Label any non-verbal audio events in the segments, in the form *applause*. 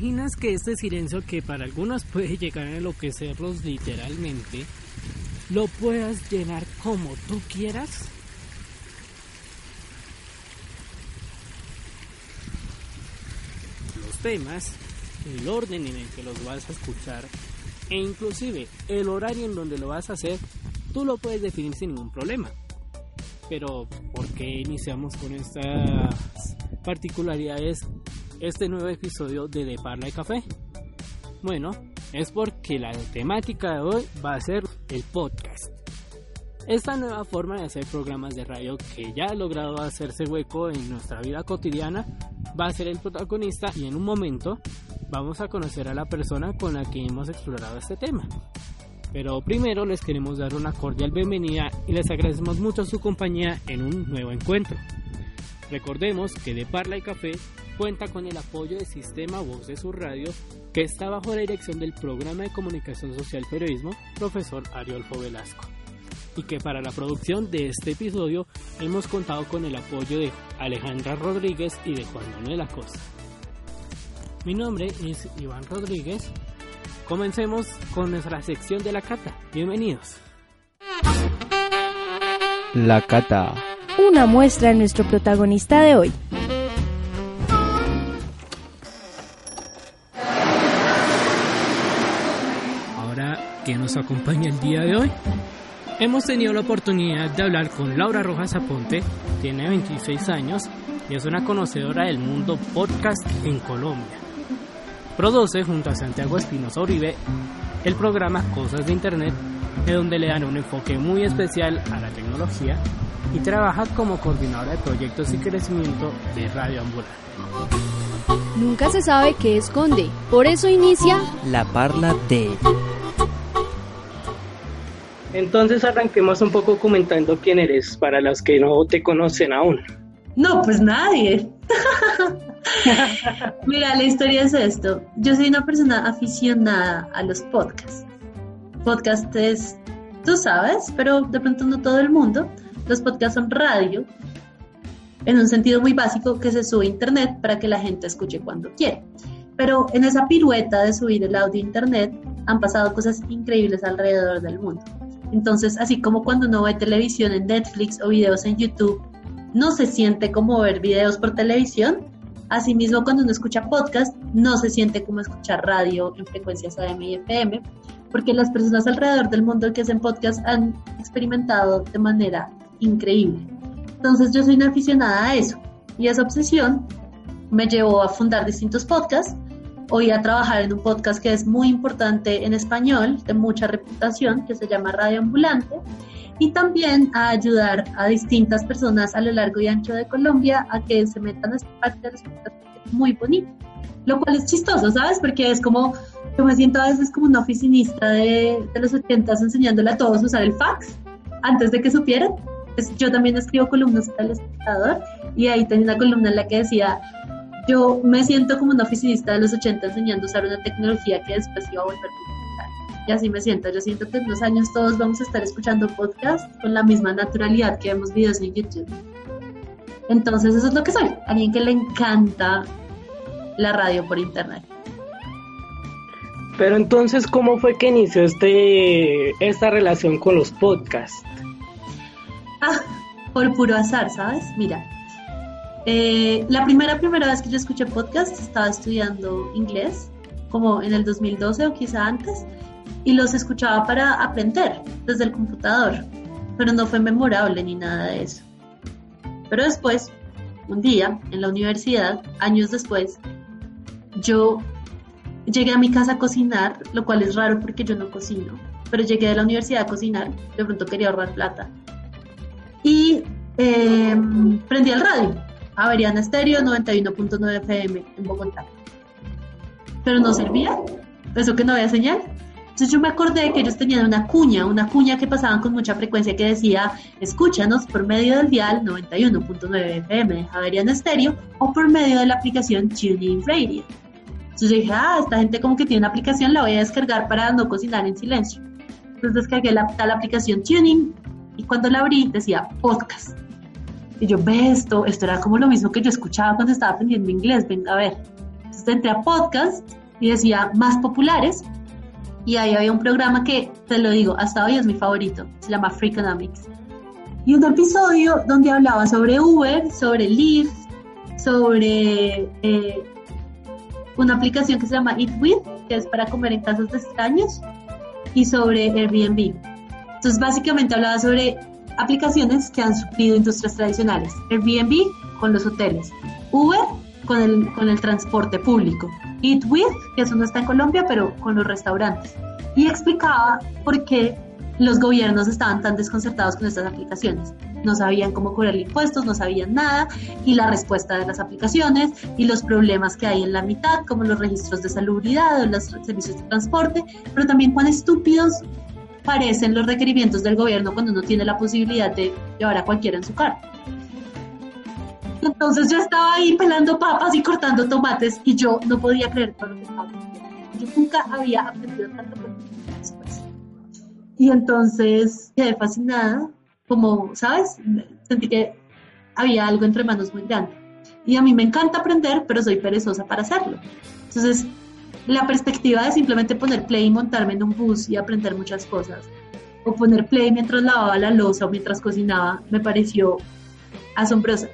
Imaginas que este silencio que para algunos puede llegar a enloquecerlos literalmente, lo puedas llenar como tú quieras? Los temas, el orden en el que los vas a escuchar e inclusive el horario en donde lo vas a hacer, tú lo puedes definir sin ningún problema. Pero, ¿por qué iniciamos con estas particularidades este nuevo episodio de De Parla y Café? Bueno, es porque la temática de hoy va a ser el podcast. Esta nueva forma de hacer programas de radio que ya ha logrado hacerse hueco en nuestra vida cotidiana va a ser el protagonista y en un momento vamos a conocer a la persona con la que hemos explorado este tema. Pero primero les queremos dar una cordial bienvenida y les agradecemos mucho su compañía en un nuevo encuentro. Recordemos que De Parla y Café cuenta con el apoyo del sistema Voz de su Radio, que está bajo la dirección del programa de comunicación social periodismo, profesor Ariolfo Velasco. Y que para la producción de este episodio hemos contado con el apoyo de Alejandra Rodríguez y de Juan Manuel Acosta. Mi nombre es Iván Rodríguez. Comencemos con nuestra sección de la cata. Bienvenidos. La Cata. Una muestra de nuestro protagonista de hoy. Ahora, ¿quién nos acompaña el día de hoy? Hemos tenido la oportunidad de hablar con Laura Rojas Aponte, tiene 26 años y es una conocedora del mundo podcast en Colombia. Produce junto a Santiago Espinosa Uribe el programa Cosas de Internet, de donde le dan un enfoque muy especial a la tecnología y trabaja como coordinadora de proyectos y crecimiento de Radio Ambulante. Nunca se sabe qué esconde, por eso inicia La Parla de. Entonces arranquemos un poco comentando quién eres para los que no te conocen aún. No, pues nadie. *laughs* Mira, la historia es esto. Yo soy una persona aficionada a los podcasts. Podcast es, tú sabes, pero de pronto no todo el mundo. Los podcasts son radio, en un sentido muy básico, que se sube a internet para que la gente escuche cuando quiere. Pero en esa pirueta de subir el audio a internet han pasado cosas increíbles alrededor del mundo. Entonces, así como cuando uno ve televisión en Netflix o videos en YouTube, no se siente como ver videos por televisión. Asimismo, cuando uno escucha podcast, no se siente como escuchar radio en frecuencias AM y FM, porque las personas alrededor del mundo que hacen podcast han experimentado de manera increíble. Entonces, yo soy una aficionada a eso y esa obsesión me llevó a fundar distintos podcasts. Hoy a trabajar en un podcast que es muy importante en español, de mucha reputación, que se llama Radio Ambulante, y también a ayudar a distintas personas a lo largo y ancho de Colombia a que se metan a esta parte de los podcasts muy bonito. Lo cual es chistoso, ¿sabes? Porque es como, yo me siento a veces como una oficinista de, de los 80 enseñándole a todos a usar el fax antes de que supieran. Pues yo también escribo columnas para el espectador y ahí tenía una columna en la que decía yo me siento como una oficinista de los 80 enseñando a usar una tecnología que después iba a volver digital. Y así me siento. Yo siento que en unos años todos vamos a estar escuchando podcast con la misma naturalidad que vemos videos en YouTube. Entonces eso es lo que soy. Alguien que le encanta la radio por internet. Pero entonces, ¿cómo fue que inició este, esta relación con los podcasts? Ah, por puro azar, ¿sabes? Mira, eh, la primera, primera vez que yo escuché podcast estaba estudiando inglés, como en el 2012 o quizá antes, y los escuchaba para aprender desde el computador, pero no fue memorable ni nada de eso. Pero después, un día, en la universidad, años después, yo llegué a mi casa a cocinar, lo cual es raro porque yo no cocino, pero llegué de la universidad a cocinar, de pronto quería ahorrar plata. Y eh, prendí el radio, Averiana Estéreo 91.9 FM en Bogotá. Pero no servía, eso que no había señal. Entonces yo me acordé que ellos tenían una cuña, una cuña que pasaban con mucha frecuencia que decía, escúchanos por medio del dial 91.9 FM de Javeriana Estéreo o por medio de la aplicación TuneIn Radio. Entonces dije, ah, esta gente como que tiene una aplicación, la voy a descargar para no cocinar en silencio. Entonces descargué la, tal aplicación Tuning y cuando la abrí decía podcast. Y yo, ve esto, esto era como lo mismo que yo escuchaba cuando estaba aprendiendo inglés, venga a ver. Entonces entré a podcast y decía más populares y ahí había un programa que, te lo digo, hasta hoy es mi favorito, se llama Freakonomics. Y un episodio donde hablaba sobre Uber, sobre Lyft, sobre eh, una aplicación que se llama Eat With, que es para comer en casas de extraños, y sobre Airbnb. Entonces, básicamente hablaba sobre aplicaciones que han suplido industrias tradicionales. Airbnb con los hoteles, Uber con el, con el transporte público, Eat With, que eso no está en Colombia, pero con los restaurantes. Y explicaba por qué los gobiernos estaban tan desconcertados con estas aplicaciones. No sabían cómo cobrar impuestos, no sabían nada, y la respuesta de las aplicaciones y los problemas que hay en la mitad, como los registros de salubridad o los servicios de transporte, pero también cuán estúpidos parecen los requerimientos del gobierno cuando uno tiene la posibilidad de llevar a cualquiera en su carro. Entonces yo estaba ahí pelando papas y cortando tomates y yo no podía creer todo lo que estaba Yo nunca había aprendido tanto después. Y entonces quedé fascinada, como, ¿sabes? Sentí que había algo entre manos muy grande. Y a mí me encanta aprender, pero soy perezosa para hacerlo. Entonces, la perspectiva de simplemente poner play y montarme en un bus y aprender muchas cosas, o poner play mientras lavaba la losa o mientras cocinaba, me pareció asombrosa.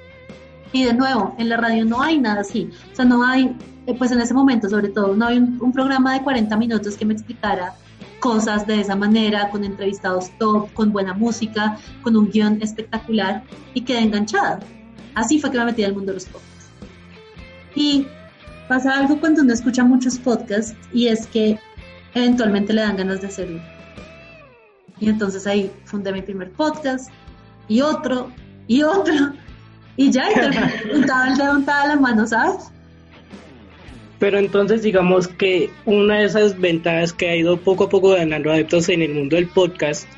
Y de nuevo, en la radio no hay nada así. O sea, no hay, eh, pues en ese momento sobre todo, no hay un, programa de 40 minutos que me explicara cosas de esa manera, con entrevistados top, con buena música, con un guion espectacular y quedé enganchada. Así fue que me metí al mundo de los podcasts. Y pasa algo cuando uno escucha muchos podcasts y es que eventualmente le dan ganas de hacer uno. Y entonces ahí fundé mi primer podcast y otro y otro y ya, y untaba el dedo, untaba la mano, ¿sabes? Pero entonces digamos que una de esas ventajas que ha ido poco a poco ganando adeptos en el mundo del podcast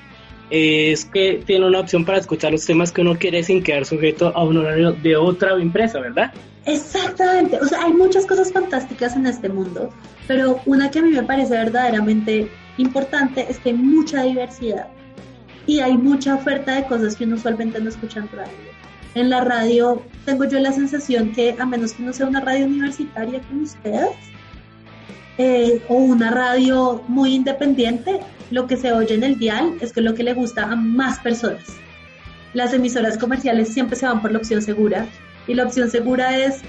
es que tiene una opción para escuchar los temas que uno quiere sin quedar sujeto a un horario de otra empresa, ¿verdad? Exactamente, o sea, hay muchas cosas fantásticas en este mundo, pero una que a mí me parece verdaderamente importante es que hay mucha diversidad y hay mucha oferta de cosas que uno usualmente no escucha en radio. En la radio tengo yo la sensación que a menos que no sea una radio universitaria como ustedes eh, o una radio muy independiente, lo que se oye en el dial es que lo que le gusta a más personas. Las emisoras comerciales siempre se van por la opción segura y la opción segura es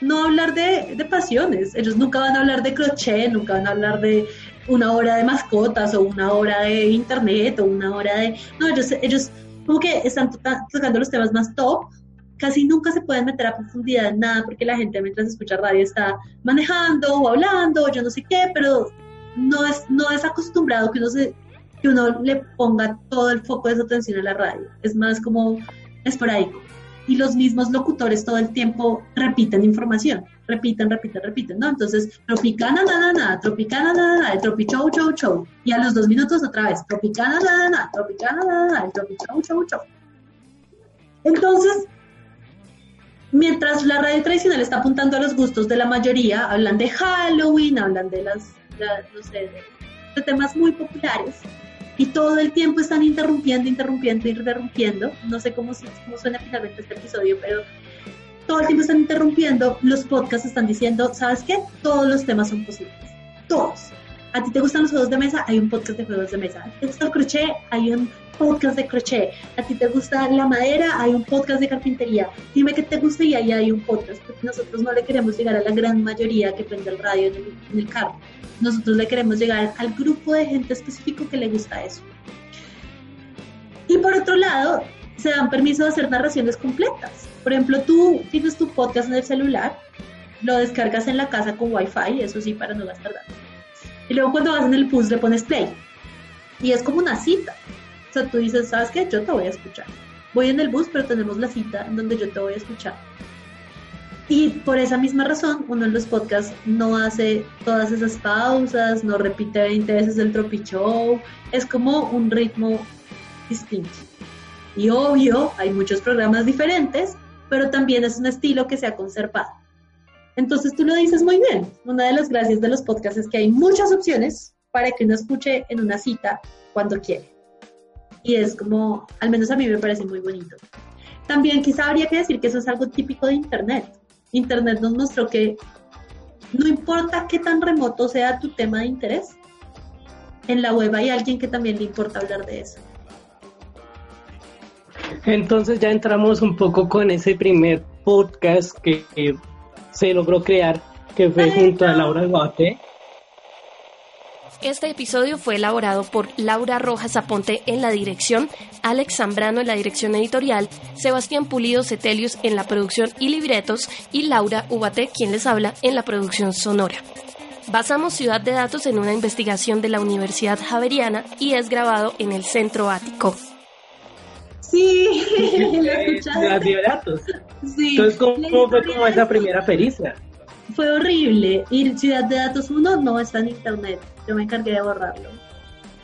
no hablar de, pasiones. Ellos nunca van a hablar de crochet, nunca van a hablar de una hora de mascotas o una hora de internet o una hora de... No, ellos, ellos como que están tocando los temas más top, casi nunca se pueden meter a profundidad en nada porque la gente mientras escucha radio está manejando o hablando o yo no sé qué, pero no es, no es acostumbrado que uno, se, que uno le ponga todo el foco de su atención a la radio, es más como esporádico y los mismos locutores todo el tiempo repiten información, repiten, repiten, repiten, ¿no? Entonces, Tropicana, nada, nada, Tropicana, nada, nada, Tropi Show, Show, Show. Y a los dos minutos otra vez, Tropicana, nada, nada, Tropicana, nada, nada, Tropi Show, Show, Show. Entonces, mientras la radio tradicional está apuntando a los gustos de la mayoría, hablan de Halloween, hablan de las, no sé, de temas muy populares, y todo el tiempo están interrumpiendo, interrumpiendo, interrumpiendo. No sé cómo, cómo suena finalmente este episodio, pero todo el tiempo están interrumpiendo. Los podcasts están diciendo, ¿sabes qué? Todos los temas son posibles. Todos. ¿A ti te gustan los juegos de mesa? Hay un podcast de juegos de mesa. ¿A ti te gusta el crochet? Hay un podcast de crochet. ¿A ti te gusta la madera? Hay un podcast de carpintería. Dime qué te gusta y ahí hay un podcast. Porque nosotros no le queremos llegar a la gran mayoría que prende el radio en el, en el carro. Nosotros le queremos llegar al grupo de gente específico que le gusta eso. Y por otro lado, se dan permiso de hacer narraciones completas. Por ejemplo, tú tienes tu podcast en el celular lo descargas en la casa con wifi, eso sí, para no gastar datos. Y luego cuando vas en el bus le pones play. Y es como una cita. O sea, tú dices, ¿sabes qué? Yo te voy a escuchar. Voy en el bus, pero tenemos la cita en donde yo te voy a escuchar. Y por esa misma razón, uno en los podcasts no hace todas esas pausas, no repite 20 veces el tropi show, es como un ritmo distinto. Y obvio, hay muchos programas diferentes, pero también es un estilo que se ha conservado. Entonces tú lo dices muy bien. Una de las gracias de los podcasts es que hay muchas opciones para que uno escuche en una cita cuando quiere. Y es como, al menos a mí me parece muy bonito. También quizá habría que decir que eso es algo típico de Internet. Internet nos mostró que no importa qué tan remoto sea tu tema de interés, en la web hay alguien que también le importa hablar de eso. Entonces ya entramos un poco con ese primer podcast que, se logró crear, que fue junto a Laura Guate. Este episodio fue elaborado por Laura Rojas Aponte en la dirección, Alex Zambrano en la dirección editorial, Sebastián Pulido Cetelius en la producción y libretos y Laura Ubate, quien les habla, en la producción sonora. Basamos Ciudad de Datos en una investigación de la Universidad Javeriana y es grabado en el Centro Ático. Sí, Ciudad de Datos. Sí. Entonces, ¿cómo fue como esa primera pericia? Fue horrible. Y Ciudad de Datos 1 no está en internet. Yo me encargué de borrarlo.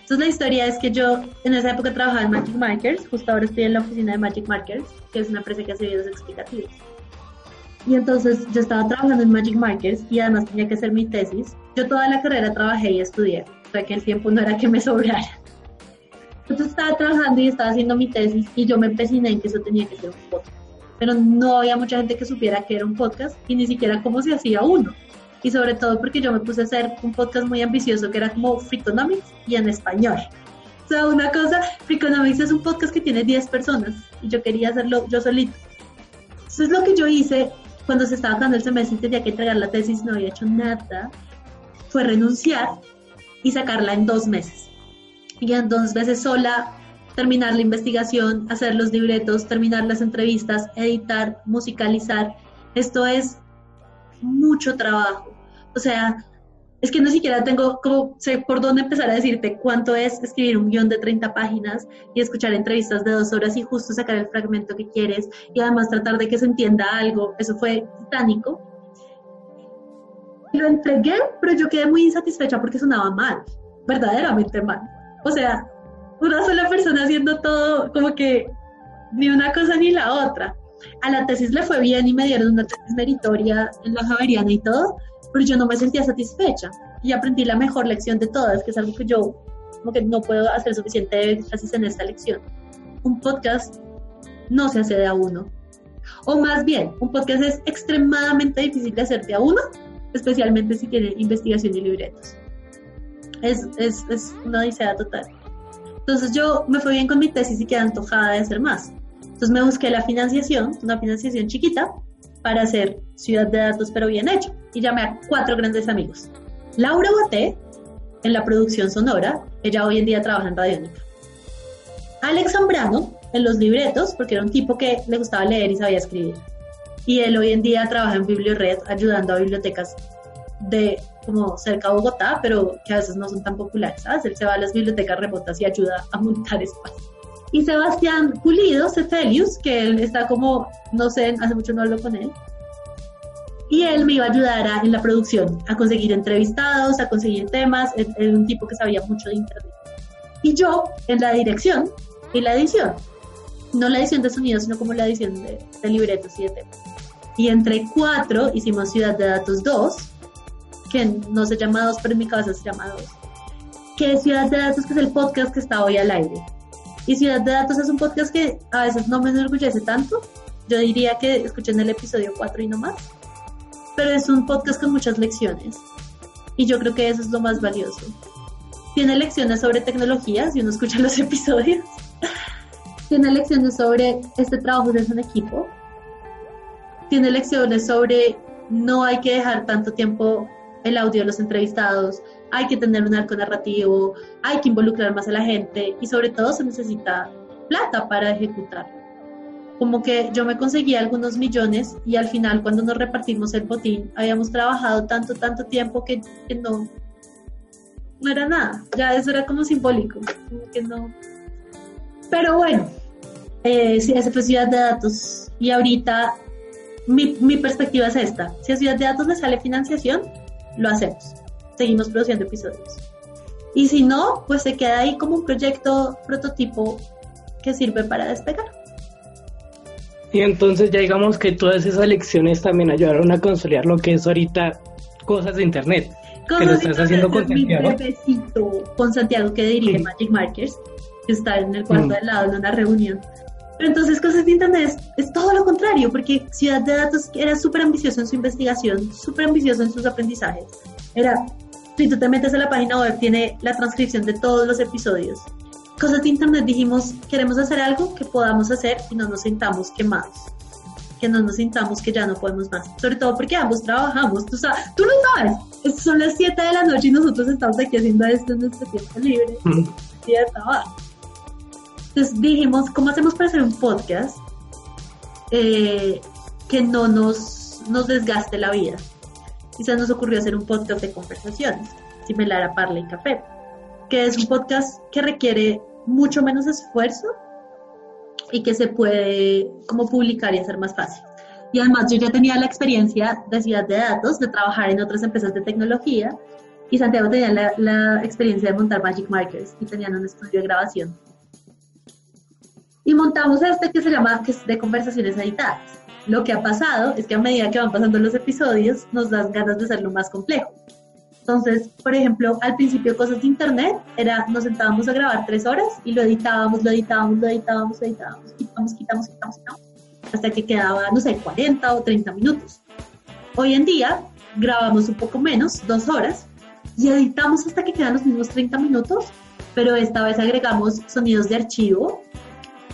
Entonces la historia es que yo en esa época trabajaba en Magic Markers, justo ahora estoy en la oficina de Magic Markers, que es una empresa que hace videos explicativos. Y entonces yo estaba trabajando en Magic Markers y además tenía que hacer mi tesis. Yo toda la carrera trabajé y estudié, o sea que el tiempo no era que me sobrara. Entonces estaba trabajando y estaba haciendo mi tesis y yo me empeciné en que eso tenía que ser un podcast. Pero no había mucha gente que supiera que era un podcast y ni siquiera cómo se hacía uno. Y sobre todo porque yo me puse a hacer un podcast muy ambicioso que era como Freakonomics y en español. O sea, una cosa, Freakonomics es un podcast que tiene 10 personas y yo quería hacerlo yo solito. Eso es lo que yo hice cuando se estaba dando el semestre y tenía que entregar la tesis, no había hecho nada. Fue renunciar y sacarla en dos meses en dos veces sola terminar la investigación, hacer los libretos, terminar las entrevistas, editar, musicalizar. Esto es mucho trabajo. O sea, es que no siquiera tengo como sé por dónde empezar a decirte cuánto es escribir un guion de 30 páginas y escuchar entrevistas de dos horas y justo sacar el fragmento que quieres y además tratar de que se entienda algo. Eso fue titánico. Lo entregué, pero yo quedé muy insatisfecha porque sonaba mal, verdaderamente mal. O sea, una sola persona haciendo todo, como que ni una cosa ni la otra. A la tesis le fue bien y me dieron una tesis meritoria en la Javeriana y todo, pero yo no me sentía satisfecha y aprendí la mejor lección de todas, que es algo que yo como que no puedo hacer suficiente énfasis en esta lección. Un podcast no se hace de a uno. O más bien, un podcast es extremadamente difícil de hacer de a uno, especialmente si tiene investigación y libretos es, es, es una odisea total. Entonces yo me fui bien con mi tesis y quedé antojada de hacer más. Entonces me busqué la financiación, una financiación chiquita, para hacer Ciudad de Datos pero bien hecho. Y llamé a cuatro grandes amigos. Laura Boté, en la producción sonora, ella hoy en día trabaja en Radio Alex Zambrano, en los libretos, porque era un tipo que le gustaba leer y sabía escribir. Y él hoy en día trabaja en Bibliored ayudando a bibliotecas de como cerca de Bogotá, pero que a veces no son tan populares, ¿sabes? Él se va a las bibliotecas remotas y ayuda a montar espacio. Y Sebastián Pulido, Cefelius, que él está como, no sé, hace mucho no hablo con él, y él me iba a ayudar en la producción, a conseguir entrevistados, a conseguir temas, era un tipo que sabía mucho de internet. Y yo en la dirección y la edición, no la edición de sonido, sino como la edición de, de libretos y de temas. Y entre cuatro hicimos Ciudad de Datos 2, que no se llama dos, pero en mi cabeza se llama dos, que es Ciudad de Datos, que es el podcast que está hoy al aire. Y Ciudad de Datos es un podcast que a veces no me enorgullece tanto. Yo diría que escuchen el episodio 4 y no más. Pero es un podcast con muchas lecciones. Y yo creo que eso es lo más valioso. Tiene lecciones sobre tecnología, si uno escucha los *laughs* episodios. Tiene lecciones sobre este trabajo de un equipo. Tiene lecciones sobre no hay que dejar tanto tiempo el audio de los entrevistados, hay que tener un arco narrativo, hay que involucrar más a la gente y sobre todo se necesita plata para ejecutarlo. como que yo me conseguí algunos millones y al final cuando nos repartimos el botín habíamos trabajado tanto, tanto tiempo que, no, no era nada, ya eso era como simbólico, como que no. Pero bueno, eh, si esa fue Ciudad de Datos y ahorita mi, mi perspectiva es esta, si a Ciudad de Datos le sale financiación, lo hacemos, seguimos produciendo episodios. Y si no, pues se queda ahí como un proyecto prototipo que sirve para despegar. Y entonces ya digamos que todas esas lecciones también ayudaron a consolidar lo que es ahorita cosas de internet. que lo estás haciendo con Santiago. con Santiago que dirige Magic Markers, que está en el cuarto mm. de lado en una reunión. Pero entonces cosas de internet es, todo lo contrario, porque Ciudad de Datos era súper ambicioso en su investigación, súper ambicioso en sus aprendizajes. Era, si tú te metes a la página web, tiene la transcripción de todos los episodios. Cosas de Internet dijimos, queremos hacer algo que podamos hacer y no nos sintamos quemados, que no nos sintamos que ya no podemos más, sobre todo porque ambos trabajamos, tú, sabes, tú lo sabes, son las 7 de la noche y nosotros estamos aquí haciendo esto en nuestro tiempo libre, y de trabajo. Entonces dijimos, ¿cómo hacemos para hacer un podcast eh, que no nos, nos desgaste la vida? Y se nos ocurrió hacer un podcast de conversaciones, similar a Parla y Café que es un podcast que requiere mucho menos esfuerzo y que se puede como publicar y hacer más fácil. Y además yo ya tenía la experiencia de ciudad de datos, de trabajar en otras empresas de tecnología y Santiago tenía la, la experiencia de montar Magic Markers y tenían un estudio de grabación. Y montamos este que se llama que es de conversaciones editadas. Lo que ha pasado es que a medida que van pasando los episodios nos das ganas de hacerlo más complejo. Entonces, por ejemplo, al principio cosas de internet era nos sentábamos a grabar tres horas y lo editábamos, lo editábamos, lo editábamos, lo editábamos, quitamos, quitamos, quitamos, quitamos, hasta que quedaba, no sé, 40 o 30 minutos. Hoy en día grabamos un poco menos, dos horas, y editamos hasta que quedan los mismos 30 minutos, pero esta vez agregamos sonidos de archivo.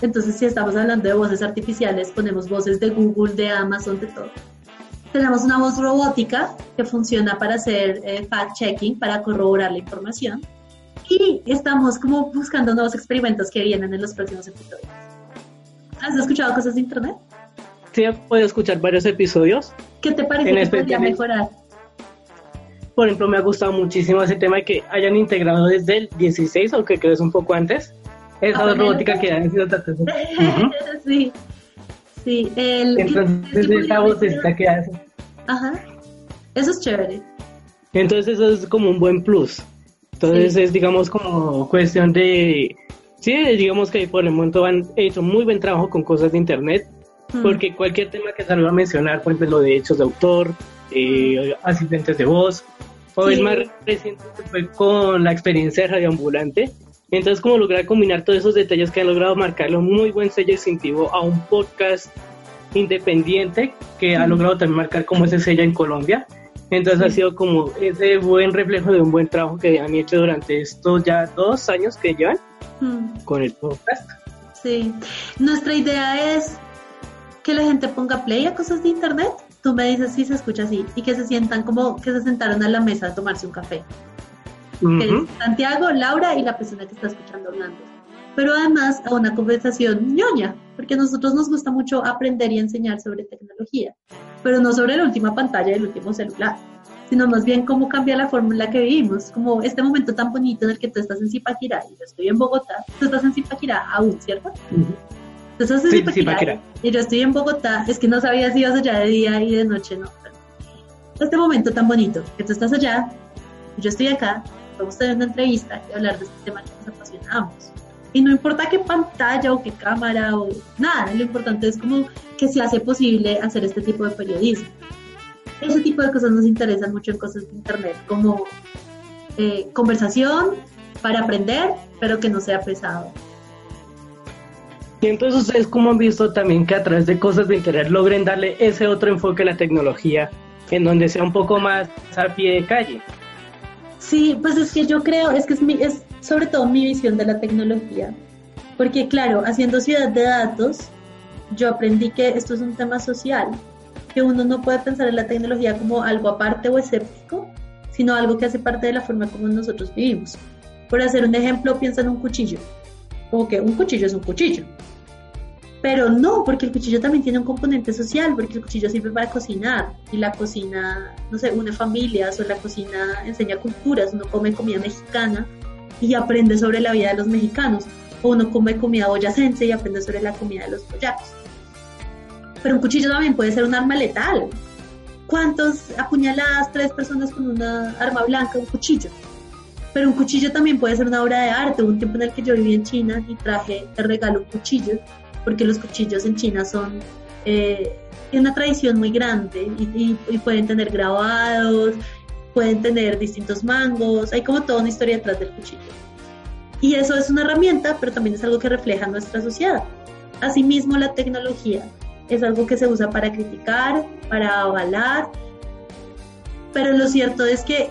Entonces, si estamos hablando de voces artificiales, ponemos voces de Google, de Amazon, de todo tenemos una voz robótica que funciona para hacer eh, fact-checking, para corroborar la información. Y estamos como buscando nuevos experimentos que vienen en los próximos episodios. ¿Has escuchado cosas de internet? Sí, he podido escuchar varios episodios. ¿Qué te parece que podría mejorar? Por ejemplo, me ha gustado muchísimo ese tema de que hayan integrado desde el 16, aunque crees un poco antes, esa robótica que han sido *laughs* Sí. Sí, el... Entonces esa vocecita que hace. Ajá, eso es chévere. Entonces eso es como un buen plus. Entonces es, digamos, como cuestión de... Sí, digamos que por el momento han hecho muy buen trabajo con cosas de Internet, hmm. porque cualquier tema que salga a mencionar, por ejemplo, lo de hechos de autor, eh, asistentes de voz, o el más reciente fue con la experiencia de radioambulante, entonces, como lograr combinar todos esos detalles que han logrado marcarle un muy buen sello distintivo a un podcast independiente que ha logrado también marcar como ese sello en Colombia. Entonces ha sido como ese buen reflejo de un buen trabajo que han hecho durante estos ya dos años que llevan con el podcast. Sí, nuestra idea es que la gente ponga play a cosas de internet. Tú me dices si se escucha así y que se sientan como que se sentaron a la mesa a tomarse un café es Santiago, Laura y la persona que está escuchando hablando. Pero además a una conversación ñoña, porque a nosotros nos gusta mucho aprender y enseñar sobre tecnología, pero no sobre la última pantalla del último celular, sino más bien cómo cambia la forma en la que vivimos, como este momento tan bonito en el que tú estás en Zipaquirá y yo estoy en Bogotá, tú estás en Zipaquirá aún, ¿cierto? Tú estás en Zipaquirá, y yo estoy en Bogotá, es que no sabía si ibas allá de día y de noche, no. Este momento tan bonito, que tú estás allá, y yo estoy acá, tener una entrevista y hablar de este tema que nos apasionamos. Y no importa qué pantalla o qué cámara o nada, lo importante es como que se hace posible hacer este tipo de periodismo. Ese tipo de cosas nos interesan mucho en cosas de Internet, como eh, conversación para aprender, pero que no sea pesado. Y entonces ustedes como han visto también que a través de cosas de Internet logren darle ese otro enfoque a la tecnología, en donde sea un poco más a pie de calle. Sí, pues es que yo creo, es que es, mi, sobre todo mi visión de la tecnología. Porque claro, haciendo ciudad de datos, yo aprendí que esto es un tema social, que uno no puede pensar en la tecnología como algo aparte o escéptico, sino algo que hace parte de la forma como nosotros vivimos. Por hacer un ejemplo, piensa en un cuchillo. Como que un cuchillo es un cuchillo. Pero no, porque el cuchillo también tiene un componente social, porque el cuchillo sirve para cocinar y la cocina, no sé, une familias o la cocina enseña culturas, uno come comida mexicana y aprende sobre la vida de los mexicanos, o uno come comida boyacense y aprende sobre la comida de los boyacos. Pero un cuchillo también puede ser un arma letal. ¿Cuántos apuñaladas tres personas con una arma blanca, un cuchillo? Pero un cuchillo también puede ser una obra de arte. Hubo un tiempo en el que yo viví en China y traje de regalo un cuchillo, porque los cuchillos en China son eh, una tradición muy grande y, y, pueden tener grabados, pueden tener distintos mangos, hay como toda una historia detrás del cuchillo. Y eso es una herramienta, pero también es algo que refleja nuestra sociedad. Asimismo, la tecnología es algo que se usa para criticar, para avalar, pero lo cierto es que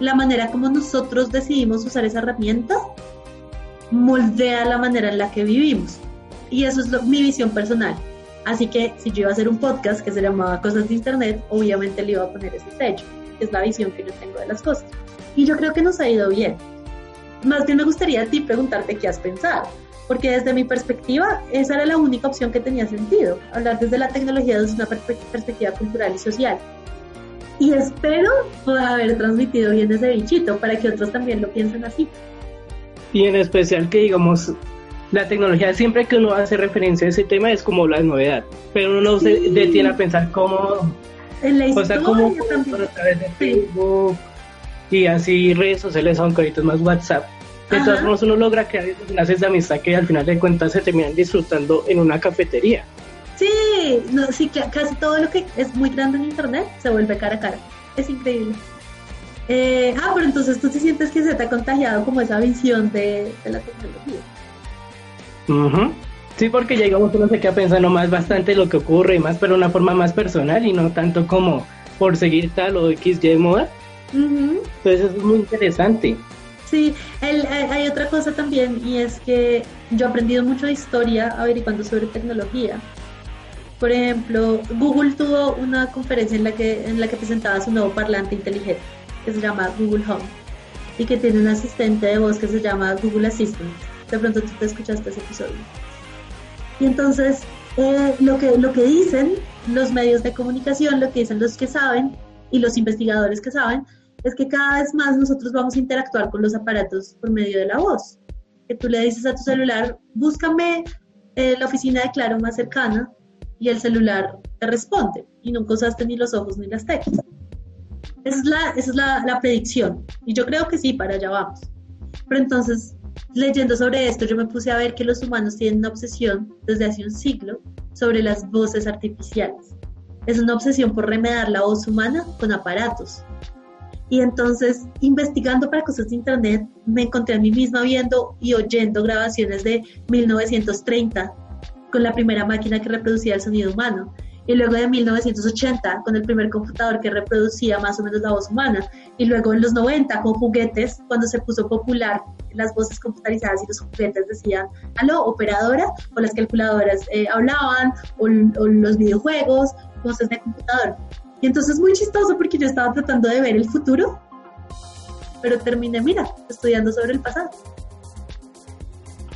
la manera como nosotros decidimos usar esa herramienta moldea la manera en la que vivimos. Y eso es mi visión personal. Así que si yo iba a hacer un podcast que se llamaba Cosas de Internet, obviamente le iba a poner ese sello, que es la visión que yo tengo de las cosas. Y yo creo que nos ha ido bien. Más bien me gustaría a ti preguntarte qué has pensado, porque desde mi perspectiva esa era la única opción que tenía sentido, hablar desde la tecnología desde una perspectiva cultural y social y espero poder haber transmitido bien ese bichito para que otros también lo piensen así. Y en especial que digamos, la tecnología siempre que uno hace referencia a ese tema es como la novedad, pero uno no se detiene a pensar cómo, en la o sea, cómo a través de Facebook y así redes sociales, aunque ahorita es más WhatsApp. De todas formas, uno logra crear enlaces de amistad que al final de cuentas se terminan disfrutando en una cafetería. Sí, no, sí, casi todo lo que es muy grande en internet se vuelve cara a cara. Es increíble. Eh, ah, pero entonces tú sí sientes que se te ha contagiado como esa visión de, la tecnología. Sí, porque llegamos uno se queda pensando más bastante lo que ocurre y más, pero de una forma más personal y no tanto como por seguir tal o X, Y moda. Entonces es muy interesante. Sí, el, hay otra cosa también y es que yo he aprendido mucho de historia averiguando sobre tecnología por ejemplo, Google tuvo una conferencia en la que, en la que presentaba su nuevo parlante inteligente, que se llama Google Home, y que tiene un asistente de voz que se llama Google Assistant. De pronto tú te escuchaste ese episodio. Y entonces, eh, lo, que, lo que dicen los medios de comunicación, lo que dicen los que saben y los investigadores que saben, es que cada vez más nosotros vamos a interactuar con los aparatos por medio de la voz. Que tú le dices a tu celular, búscame eh, la oficina de Claro más cercana y el celular te responde y nunca usaste ni los ojos ni las teclas. Esa es, la, esa es la, la predicción y yo creo que sí, para allá vamos. Pero entonces, leyendo sobre esto, yo me puse a ver que los humanos tienen una obsesión desde hace un siglo sobre las voces artificiales. Es una obsesión por remedar la voz humana con aparatos. Y entonces, investigando para cosas de Internet, me encontré a mí misma viendo y oyendo grabaciones de 1930 con la primera máquina que reproducía el sonido humano. Y luego de 1980 con el primer computador que reproducía más o menos la voz humana. Y luego en los 90 con juguetes, cuando se puso popular las voces computarizadas y los juguetes decían, aló, operadora, o las calculadoras eh, hablaban, o, los videojuegos, voces de computador. Y entonces es muy chistoso porque yo estaba tratando de ver el futuro, pero terminé, mira, estudiando sobre el pasado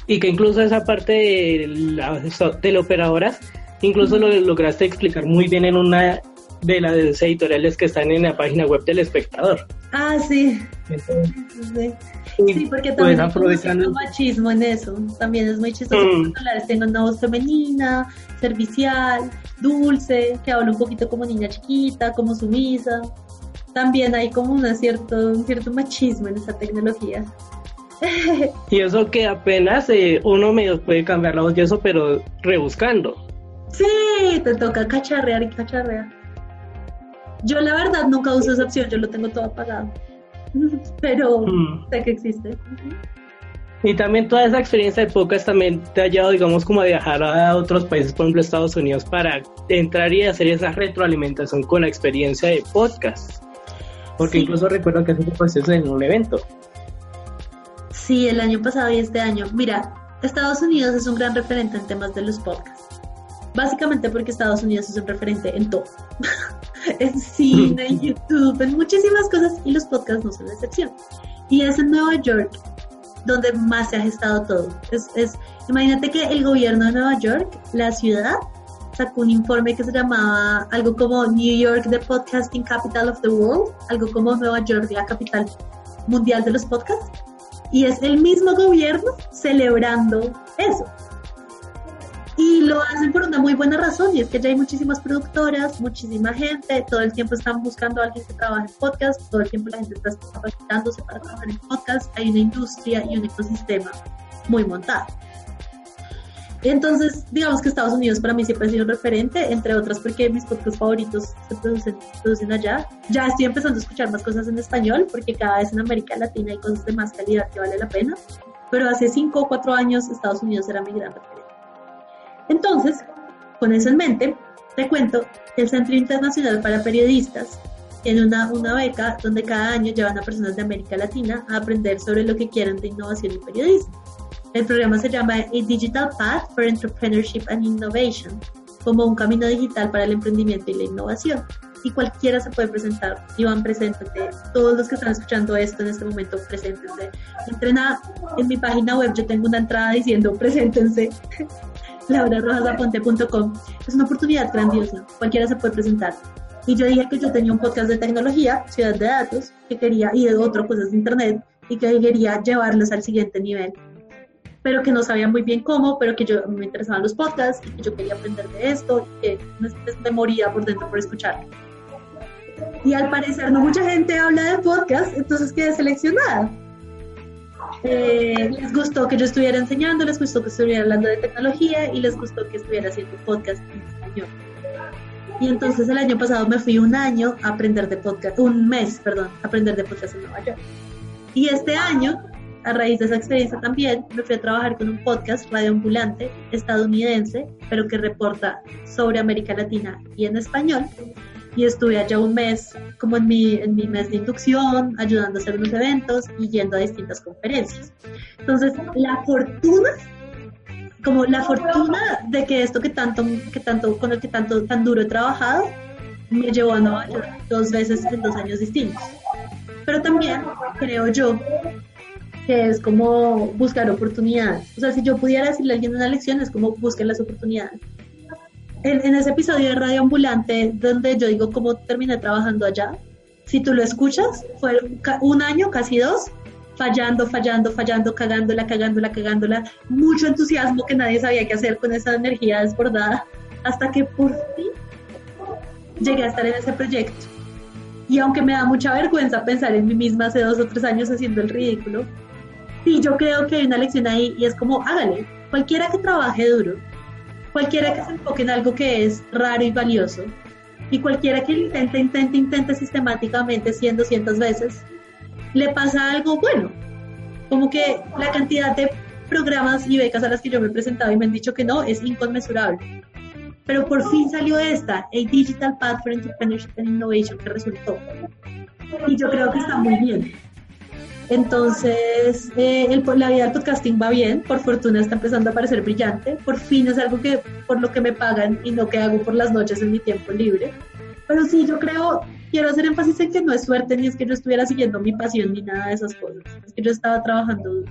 y que incluso esa parte de las teleoperadoras, incluso lo lograste explicar muy bien en una de las editoriales que están en la página web del espectador. Ah, sí. sí. porque también pues, hay machismo en eso. También es muy chistoso mm. tengo una voz femenina, servicial, dulce, que habla un poquito como niña chiquita, como sumisa. También hay como una cierto, un cierto machismo en esa tecnología. *laughs* y eso que apenas eh, uno medio puede cambiar la voz y eso, pero rebuscando. Sí, te toca cacharrear y cacharrear. Yo la verdad nunca uso esa opción, yo lo tengo todo apagado. *laughs* Pero mm. sé que existe. Y también toda esa experiencia de podcast también te ha llevado, digamos, como a viajar a otros países, por ejemplo, Estados Unidos, para entrar y hacer esa retroalimentación con la experiencia de podcast. Porque incluso recuerdo que hace un proceso en un evento. Sí, el año pasado y este año. Mira, Estados Unidos es un gran referente en temas de los podcasts. Básicamente porque Estados Unidos es un referente en todo. *laughs* en cine, en *laughs* YouTube, en muchísimas cosas y los podcasts no son la excepción. Y es en Nueva York donde más se ha gestado todo. Es, es, imagínate que el gobierno de Nueva York, la ciudad, sacó un informe que se llamaba algo como New York, the Podcasting Capital of the World, algo como Nueva York, la capital mundial de los podcasts. Y es el mismo gobierno celebrando eso. Y lo hacen por una muy buena razón, y es que ya hay muchísimas productoras, muchísima gente, todo el tiempo están buscando a alguien que trabaje en podcast, todo el tiempo la gente está capacitándose para trabajar en podcast, hay una industria y un ecosistema muy montado. Entonces, digamos que Estados Unidos para mí siempre ha sido un referente, entre otras porque mis podcasts favoritos se producen, producen allá. Ya estoy empezando a escuchar más cosas en español porque cada vez en América Latina hay cosas de más calidad que vale la pena. Pero hace 5 o 4 años Estados Unidos era mi gran referente. Entonces, con eso en mente, te cuento que el Centro Internacional para Periodistas tiene una, una beca donde cada año llevan a personas de América Latina a aprender sobre lo que quieran de innovación y periodismo. El programa se llama A Digital Path for Entrepreneurship and Innovation, como un camino digital para el emprendimiento y la innovación. Y cualquiera se puede presentar. Iván, preséntate. Todos los que están escuchando esto en este momento, preséntense. Entrena en mi página web, yo tengo una entrada diciendo preséntense. laurarojasaponte.com. Es una oportunidad grandiosa. Cualquiera se puede presentar. Y yo dije que yo tenía un podcast de tecnología, ciudad de datos, que quería, y de otras cosas de internet, y que quería llevarlos al siguiente nivel pero que no sabía muy bien cómo, pero que yo me interesaban los podcasts y que yo quería aprender de esto y que me, moría por dentro por escucharlo. Y al parecer no mucha gente habla de podcast, entonces quedé seleccionada. Eh, les gustó que yo estuviera enseñando, les gustó que estuviera hablando de tecnología y les gustó que estuviera haciendo podcast en español. Y entonces el año pasado me fui un año a aprender de podcast, un mes, perdón, a aprender de podcast en Nueva York. Y este año a raíz de esa experiencia también me fui a trabajar con un podcast radioambulante estadounidense, pero que reporta sobre América Latina y en español. Y estuve allá un mes, como en mi, en mi mes de inducción, ayudando a hacer unos eventos y yendo a distintas conferencias. Entonces, la fortuna, como la fortuna de que esto que tanto, que tanto, con el que tanto, tan duro he trabajado, me llevó a Nueva York dos veces en dos años distintos. Pero también creo yo que es como buscar oportunidades. O sea, si yo pudiera decirle a alguien una lección, es como busquen las oportunidades. En, ese episodio de Radio Ambulante, donde yo digo cómo terminé trabajando allá, si tú lo escuchas, fue un año, casi dos, fallando, fallando, fallando, cagándola, cagándola, cagándola, mucho entusiasmo que nadie sabía qué hacer con esa energía desbordada, hasta que por fin llegué a estar en ese proyecto. Y aunque me da mucha vergüenza pensar en mí misma hace dos o tres años haciendo el ridículo, Sí, yo creo que hay una lección ahí y es como, hágale, cualquiera que trabaje duro, cualquiera que se enfoque en algo que es raro y valioso, y cualquiera que intente, intente, intente sistemáticamente 100, 200 veces, le pasa algo bueno. Como que la cantidad de programas y becas a las que yo me he presentado y me han dicho que no es inconmensurable. Pero por fin salió esta, a Digital Path for Entrepreneurship and Innovation, que resultó. Y yo creo que está muy bien. Entonces, eh, la vida del podcasting va bien, por fortuna está empezando a parecer brillante, por fin es algo que por lo que me pagan y no que hago por las noches en mi tiempo libre. Pero sí, yo creo, quiero hacer énfasis en que no es suerte ni es que yo estuviera siguiendo mi pasión ni nada de esas cosas, es que yo estaba trabajando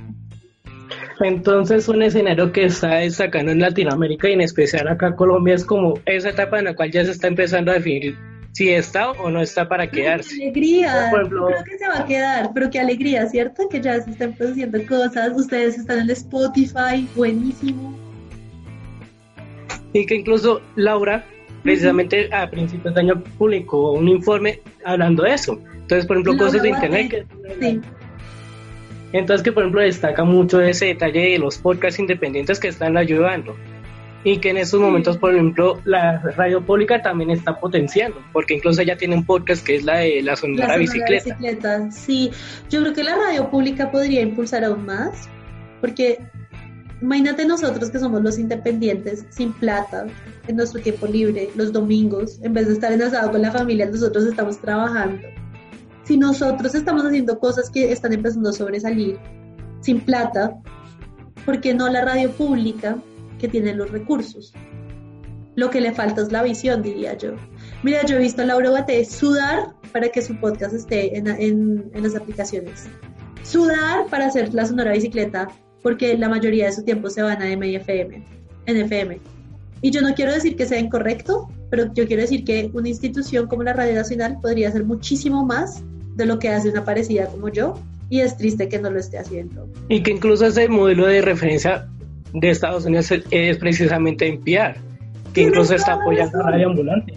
Entonces, un escenario que está destacando en Latinoamérica y en especial acá en Colombia es como esa etapa en la cual ya se está empezando a definir si está o no está para quedarse. ¡Qué alegría! Creo que se va a quedar, pero qué alegría, ¿cierto? Que ya se están produciendo cosas, ustedes están en Spotify, buenísimo. Y que incluso Laura, precisamente a principios de año, publicó un informe hablando de eso. Entonces, por ejemplo, cosas de internet. sí. Entonces, que por ejemplo destaca mucho ese detalle de los podcasts independientes que están ayudando y que en estos momentos, por ejemplo, la radio pública también está potenciando, porque incluso ya tiene un podcast que es la de la sonora, la bicicleta. bicicleta. Sí, yo creo que la radio pública podría impulsar aún más, porque imagínate nosotros que somos los independientes, sin plata, en nuestro tiempo libre, los domingos, en vez de estar en asado con la familia, nosotros estamos trabajando. Si nosotros estamos haciendo cosas que están empezando a sobresalir, sin plata, ¿por qué no la radio pública que tienen los recursos. Lo que le falta es la visión, diría yo. Mira, yo he visto a Laura Bate sudar para que su podcast esté en, en, las aplicaciones. sudar para hacer la sonora bicicleta porque la mayoría de su tiempo se van a MFM, NFM. Y yo no quiero decir que sea incorrecto, pero yo quiero decir que una institución como la Radio Nacional podría hacer muchísimo más de lo que hace una parecida como yo y es triste que no lo esté haciendo. Y que incluso ese modelo de referencia de Estados Unidos es precisamente NPR, que incluso está apoyando a Radio Ambulante.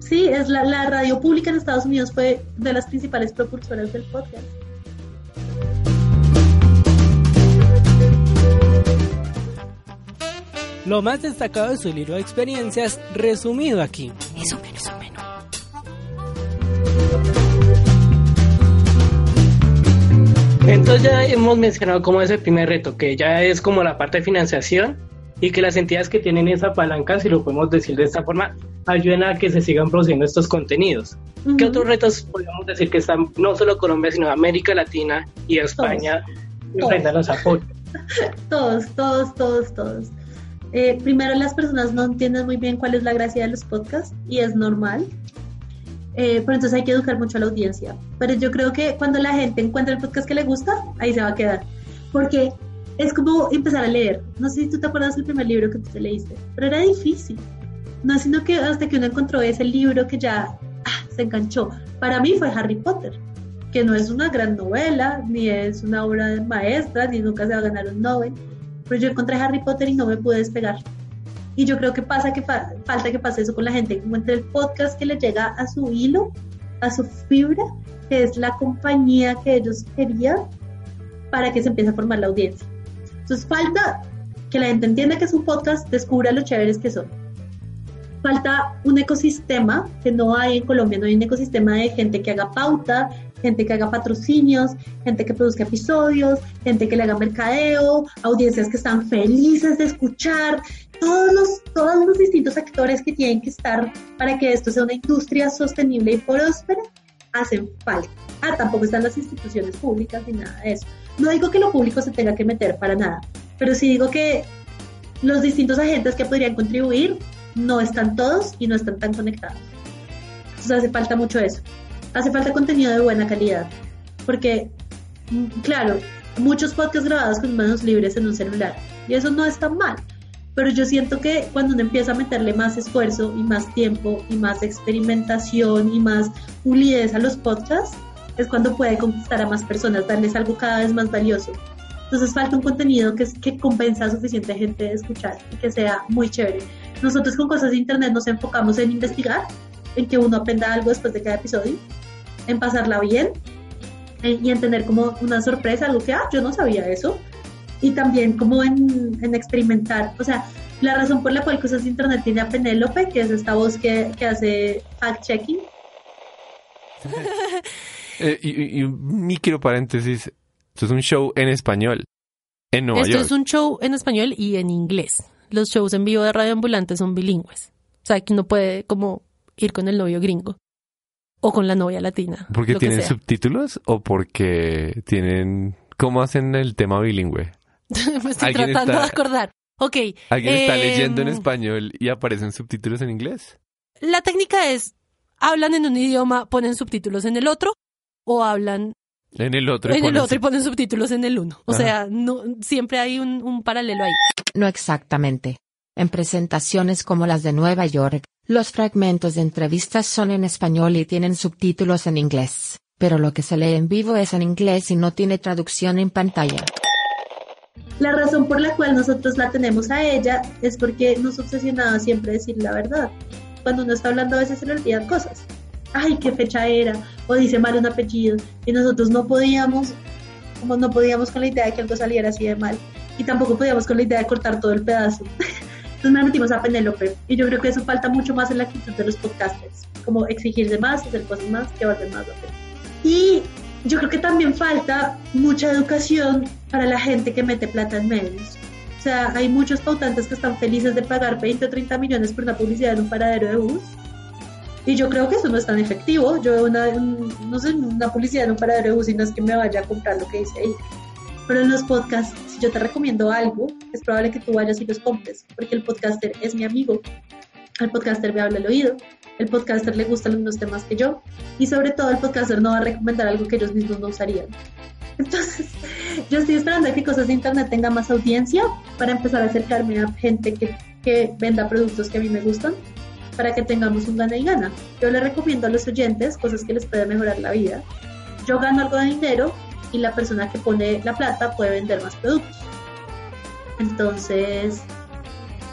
Sí, es la, la radio pública en Estados Unidos fue de las principales propulsoras del podcast. Lo más destacado de su libro de experiencias resumido aquí. Eso menos, eso Entonces ya hemos mencionado como ese primer reto, que ya es como la parte de financiación y que las entidades que tienen esa palanca, si lo podemos decir de esta forma, ayuden a que se sigan produciendo estos contenidos. ¿Qué otros retos podríamos decir que están no solo Colombia, sino América Latina y España enfrentan los apoyos? *laughs* Todos, todos, todos, todos. Eh, primero las personas no entienden muy bien cuál es la gracia de los podcasts y es normal. Eh, pero entonces hay que educar mucho a la audiencia. Pero yo creo que cuando la gente encuentra el podcast que le gusta, ahí se va a quedar. Porque es como empezar a leer. No sé si tú te acuerdas del primer libro que tú te leíste, pero era difícil. No, sino que hasta que uno encontró ese libro que ya ah, se enganchó. Para mí fue Harry Potter, que no es una gran novela, ni es una obra maestra, ni nunca se va a ganar un Nobel. Pero yo encontré Harry Potter y no me pude despegar. Y yo creo que pasa que falta que pase eso con la gente, que encuentre el podcast que le llega a su hilo, a su fibra, que es la compañía que ellos querían para que se empiece a formar la audiencia. Entonces falta que la gente entienda que es un podcast, descubra lo chéveres que son. Falta un ecosistema que no hay en Colombia, no hay un ecosistema de gente que haga pauta, gente que haga patrocinios, gente que produzca episodios, gente que le haga mercadeo, audiencias que están felices de escuchar, todos los, todos los distintos actores que tienen que estar para que esto sea una industria sostenible y próspera, hacen falta. Ah, tampoco están las instituciones públicas ni nada de eso. No digo que lo público se tenga que meter para nada, pero sí digo que los distintos agentes que podrían contribuir no están todos y no están tan conectados. Entonces hace falta mucho eso hace falta contenido de buena calidad. Porque, mm, claro, muchos podcasts grabados con manos libres en un celular. Y eso no es tan mal. Pero yo siento que cuando uno empieza a meterle más esfuerzo y más tiempo y más experimentación y más pulidez a los podcasts, es cuando puede conquistar a más personas, darles algo cada vez más valioso. Entonces falta un contenido que, que compensa a suficiente gente de escuchar y que sea muy chévere. Nosotros con cosas de internet nos enfocamos en investigar, en que uno aprenda algo después de cada episodio en pasarla bien y en tener como una sorpresa, algo que, ah, yo no sabía eso. Y también como en, experimentar, o sea, la razón por la cual Cosas de Internet tiene a Penélope, que es esta voz que, que hace fact-checking. *laughs* eh, y, un micro paréntesis, esto es un show en español, en Nueva Esto es un show en español y en inglés. Los shows en vivo de Radio Ambulante son bilingües. O sea, que uno puede como ir con el novio gringo o con la novia latina. ¿Porque tienen subtítulos o porque tienen... ¿Cómo hacen el tema bilingüe? *laughs* Me estoy tratando de acordar. Ok. ¿Alguien está leyendo en em, español y aparecen subtítulos en inglés? La técnica es, hablan en un idioma, ponen subtítulos en el otro, o hablan en el otro. En el otro y ponen subtítulos en el uno. O sea, no, siempre hay un, un paralelo ahí. No exactamente. En presentaciones como las de Nueva York, los fragmentos de entrevistas son en español y tienen subtítulos en inglés, pero lo que se lee en vivo es en inglés y no tiene traducción en pantalla. La razón por la cual nosotros la tenemos a ella es porque nos obsesionaba siempre decir la verdad. Cuando uno está hablando a veces se le olvidan cosas. Ay, qué fecha era, o dice mal un apellido, y nosotros no podíamos, como no podíamos con la idea de que algo saliera así de mal, y tampoco podíamos con la idea de cortar todo el pedazo. *laughs* Entonces me metimos a Penélope y yo creo que eso falta mucho más en la actitud de los podcasters, como exigirse más, hacer cosas más, que valgan más la Y yo creo que también falta mucha educación para la gente que mete plata en medios. O sea, hay muchos pautantes que están felices de pagar 20 o 30 millones por una publicidad en un paradero de bus. Y yo creo que eso no es tan efectivo. Yo una, no sé, una publicidad en un paradero de bus y no es que me vaya a comprar lo que dice ahí. Pero en los podcasts, si yo te recomiendo algo, es probable que tú vayas y los compres, porque el podcaster es mi amigo. El podcaster me habla al oído, el podcaster le gustan los mismos temas que yo, y sobre todo el podcaster no va a recomendar algo que ellos mismos no usarían. *laughs* Entonces, yo estoy esperando a que Cosas de Internet tenga más audiencia para empezar a acercarme a gente que, que venda productos que a mí me gustan para que tengamos un gana y gana. Yo le recomiendo a los oyentes cosas que les pueden mejorar la vida. Yo gano algo de dinero y la persona que pone la plata puede vender más productos. Entonces,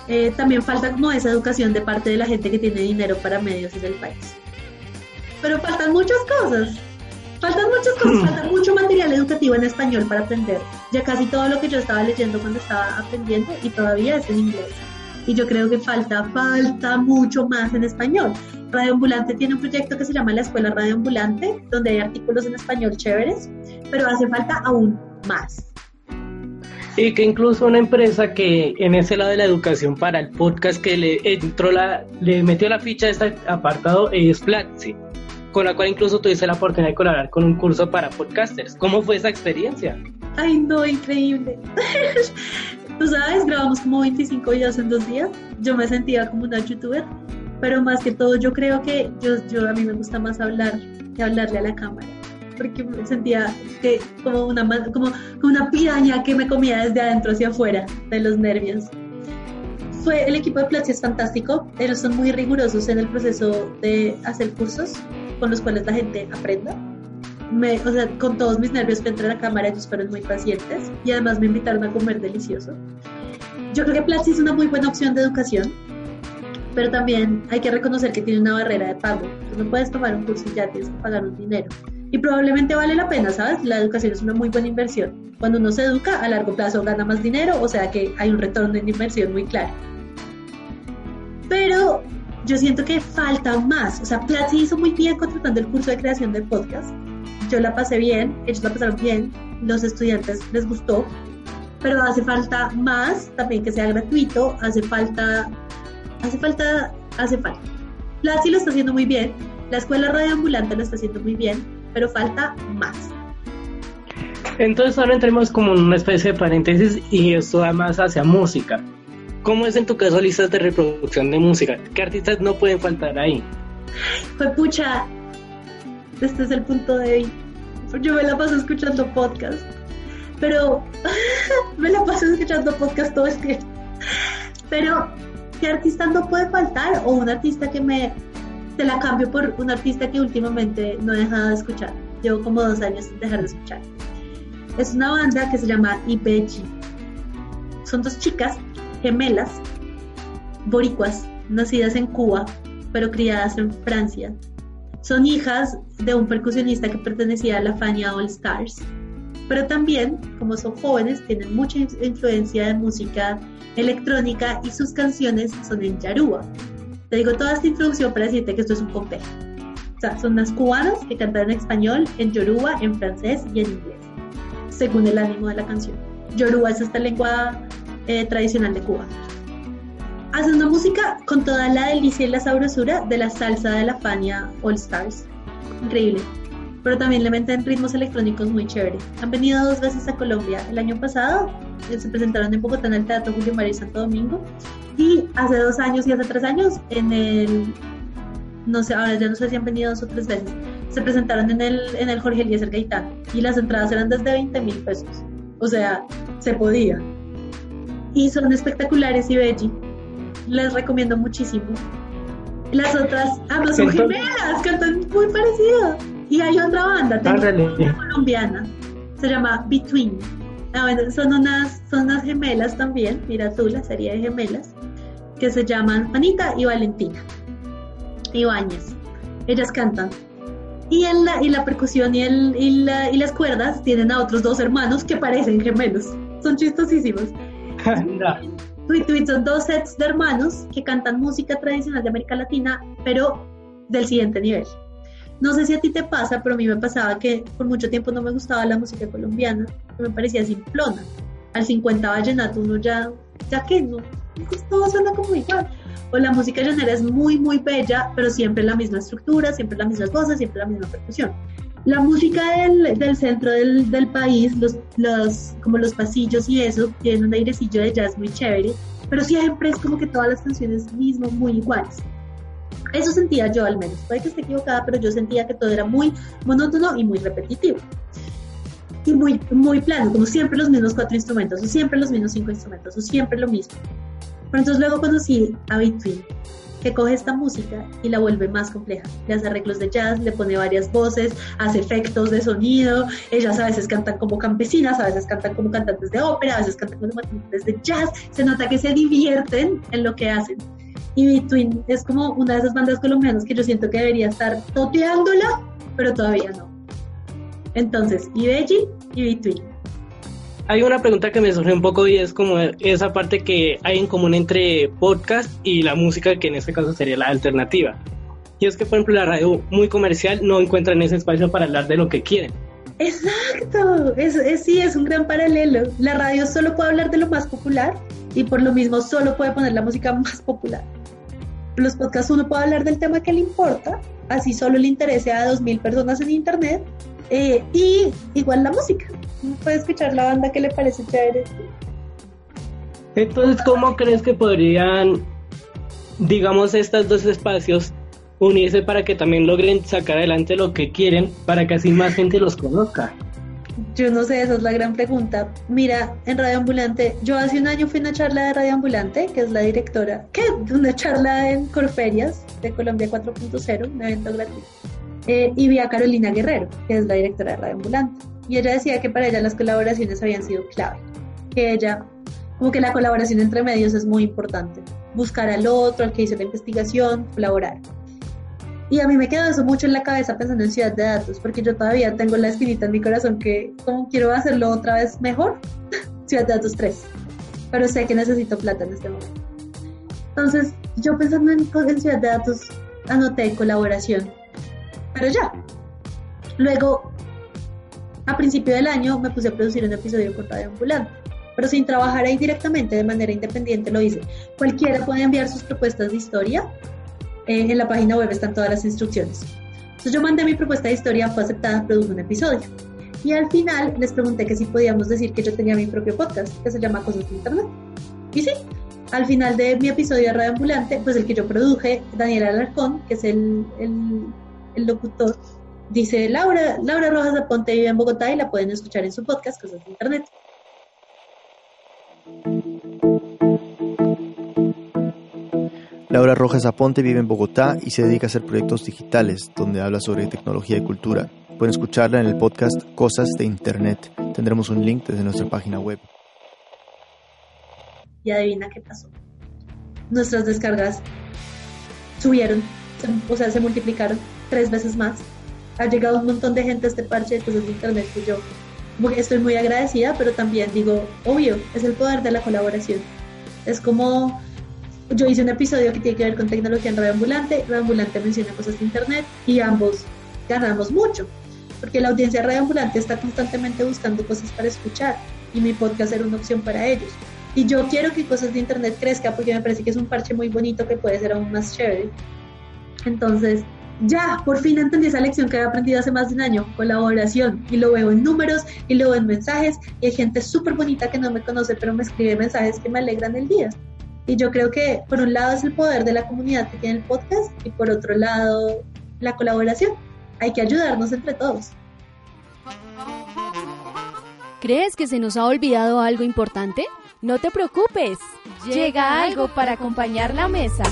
eh, también falta como esa educación de parte de la gente que tiene dinero para medios en el país. Pero faltan muchas cosas. Faltan muchas cosas, falta *laughs* mucho material educativo en español para aprender. Ya casi todo lo que yo estaba leyendo cuando estaba aprendiendo y todavía es en inglés. Y yo creo que falta, falta mucho más en español. Radio Ambulante tiene un proyecto que se llama la Escuela Radio Ambulante, donde hay artículos en español chéveres, pero hace falta aún más. Y que incluso una empresa que en ese lado de la educación para el podcast que le entró la, le metió la ficha a este apartado es Platzi, con la cual incluso tuviste la oportunidad de colaborar con un curso para podcasters. ¿Cómo fue esa experiencia? Ay, no, increíble. *laughs* Tú sabes, grabamos como 25 videos en dos días. Yo me sentía como una youtuber, pero más que todo yo creo que yo, yo a mí me gusta más hablar que hablarle a la cámara porque me sentía que como una, como, como una piraña que me comía desde adentro hacia afuera de los nervios. Fue, el equipo de Platzi es fantástico, ellos son muy rigurosos en el proceso de hacer cursos con los cuales la gente aprenda. Me, o sea, con todos mis nervios entré a la cámara, ellos fueron muy pacientes y además me invitaron a comer delicioso. Yo creo que Platzi es una muy buena opción de educación, pero también hay que reconocer que tiene una barrera de pago. Tú no puedes tomar un curso y ya tienes que pagar un dinero y probablemente vale la pena, ¿sabes? La educación es una muy buena inversión. Cuando uno se educa, a largo plazo gana más dinero, o sea que hay un retorno en inversión muy claro. Pero yo siento que falta más. O sea, Platzi hizo muy bien contratando el curso de creación de podcast. Yo la pasé bien, ellos la pasaron bien, los estudiantes les gustó, pero hace falta más, también que sea gratuito, hace falta, hace falta, hace falta. Platzi lo está haciendo muy bien, la escuela radioambulante lo está haciendo muy bien, pero falta más. Entonces ahora entremos como en una especie de paréntesis y esto va más hacia música. ¿Cómo es en tu caso listas de reproducción de música? ¿Qué artistas no pueden faltar ahí? Pues pucha, este es el punto de hoy. Yo me la paso escuchando podcast, pero *laughs* me la paso escuchando podcast todo el tiempo. Pero, ¿qué artista no puede faltar? O un artista que me te la cambio por un artista que últimamente no he dejado de escuchar. Llevo como dos años sin dejar de escuchar. Es una banda que se llama Ibeji. Son dos chicas gemelas, boricuas, nacidas en Cuba, pero criadas en Francia. Son hijas de un percusionista que pertenecía a la Fania All Stars. Pero también, como son jóvenes, tienen mucha influencia de música electrónica y sus canciones son en Yaruba, te digo toda esta introducción para decirte que esto es un complejo. O sea, son unas cubanas que cantan en español, en yoruba, en francés y en inglés, según el ánimo de la canción. Yoruba es esta lengua eh, tradicional de Cuba. Hacen una música con toda la delicia y la sabrosura de la salsa de la Fania All Stars. Increíble. Pero también le meten ritmos electrónicos muy chéveres. Han venido dos veces a Colombia. El año pasado eh, se presentaron en Bogotá en el Teatro Julio María Santo Domingo y hace dos años y hace tres años en el, no sé, ahora ya no sé si han venido dos o tres veces, se presentaron en el, en el Jorge Eliezer Gaitán y las entradas eran desde 20 mil pesos. O sea, se podía. Y son espectaculares y belli. Les recomiendo muchísimo. Las otras, ambas son gemelas, cantan muy parecido. Y hay otra banda, tengo una colombiana, se llama Between. Ah, son unas, son unas gemelas también, mira tú, la serie de gemelas que se llaman Anita y Valentina Ibáñez. Ellas cantan. Y, en la, y la percusión y, el, y, la, y las cuerdas tienen a otros dos hermanos que parecen gemelos. Son chistosísimos. *laughs* Tweet son dos sets de hermanos que cantan música tradicional de América Latina, pero del siguiente nivel. No sé si a ti te pasa, pero a mí me pasaba que por mucho tiempo no me gustaba la música colombiana, me parecía simplona. Al 50 vallenato uno ya, ya que no, todo suena como igual. O la música llanera es muy, muy bella, pero siempre la misma estructura, siempre las mismas voces, siempre la misma percusión. La música del, centro del, país, los, como los pasillos y eso, tienen un airecillo de jazz muy chévere, pero siempre es como que todas las canciones mismo muy iguales. Eso sentía yo al menos. Puede que esté equivocada, pero yo sentía que todo era muy monótono y muy repetitivo. y muy, muy plano, como siempre los mismos cuatro instrumentos, o siempre los mismos cinco instrumentos, o siempre lo mismo. Pero entonces luego conocí a Between, que coge esta música y la vuelve más compleja. Le hace arreglos de jazz, le pone varias voces, hace efectos de sonido. Ellas a veces cantan como campesinas, a veces cantan como cantantes de ópera, a veces cantan como cantantes de jazz. Se nota que se divierten en lo que hacen. Y Between es como una de esas bandas colombianas que yo siento que debería estar toteándola, pero todavía no. Entonces, Ibeji y Between. Hay una pregunta que me surge un poco y es como esa parte que hay en común entre podcast y la música, que en este caso sería la alternativa. Y es que, por ejemplo, la radio muy comercial no encuentra ese espacio para hablar de lo que quieren. Exacto, es, sí, es un gran paralelo. La radio solo puede hablar de lo más popular y por lo mismo solo puede poner la música *laughs* más popular. Los podcasts uno puede hablar del tema que le importa, así solo le interese a 2.000 personas en internet eh, y igual la música. Puede escuchar la banda que le parece chévere. Entonces, ¿cómo crees que podrían, digamos, estos dos espacios unirse para que también logren sacar adelante lo que quieren para que así más gente los conozca? Yo no sé, esa es la gran pregunta. Mira, en Radio Ambulante, yo hace un año fui a una charla de Radio Ambulante, que es la directora, que una charla en Corferias de Colombia 4.0, un evento gratuito. Eh, y vi a Carolina Guerrero, que es la directora de Radio Ambulante. Y ella decía que para ella las colaboraciones habían sido clave. Que ella, como que la colaboración entre medios es muy importante. Buscar al otro, al que hizo la investigación, colaborar. Y a mí me quedó eso mucho en la cabeza pensando en Ciudad de Datos, porque yo todavía tengo la espinita en mi corazón que como quiero hacerlo otra vez mejor, *laughs* Ciudad de Datos 3. Pero sé que necesito plata en este momento. Entonces, yo pensando en, en Ciudad de Datos, anoté colaboración. Pero ya. Luego, a principio del año, me puse a producir un episodio con Radio Ambulante pero sin trabajar ahí directamente de manera independiente lo hice. Cualquiera puede enviar sus propuestas de historia eh, en la página web están todas las instrucciones. Entonces yo mandé mi propuesta de historia, fue aceptada, produjo un episodio. Y al final les pregunté que si podíamos decir que yo tenía mi propio podcast, que se llama Cosas de Internet. Y sí, al final de mi episodio de Radio Ambulante, pues el que yo produje, Daniel Alarcón, que es el, el, el locutor, dice Laura, Laura Rojas Aponte vive en Bogotá y la pueden escuchar en su podcast Cosas de Internet. Laura Rojas Aponte vive en Bogotá y se dedica a hacer proyectos digitales, donde habla sobre tecnología y cultura. Pueden escucharla en el podcast Cosas de Internet. Tendremos un link desde nuestra página web. Y adivina qué pasó. Nuestras descargas subieron, o sea, se multiplicaron tres veces más. Ha llegado un montón de gente a este parche de cosas de Internet que yo estoy muy agradecida, pero también digo, obvio, es el poder de la colaboración. Es como yo hice un episodio que tiene que ver con tecnología en Radio Ambulante, Radio Ambulante menciona cosas de Internet y ambos ganamos mucho, porque la audiencia de Radio Ambulante está constantemente buscando cosas para escuchar y mi podcast era una opción para ellos. Y yo quiero que Cosas de Internet crezca porque me parece que es un parche muy bonito que puede ser aún más chévere. Entonces, ya, por fin entendí esa lección que había aprendido hace más de un año, colaboración, y lo veo en números, y lo veo en mensajes, y hay gente súper bonita que no me conoce, pero me escribe mensajes que me alegran el día. Y yo creo que por un lado es el poder de la comunidad que tiene el podcast y por otro lado la colaboración. Hay que ayudarnos entre todos. ¿Crees que se nos ha olvidado algo importante? No te preocupes, llega algo para acompañar la mesa.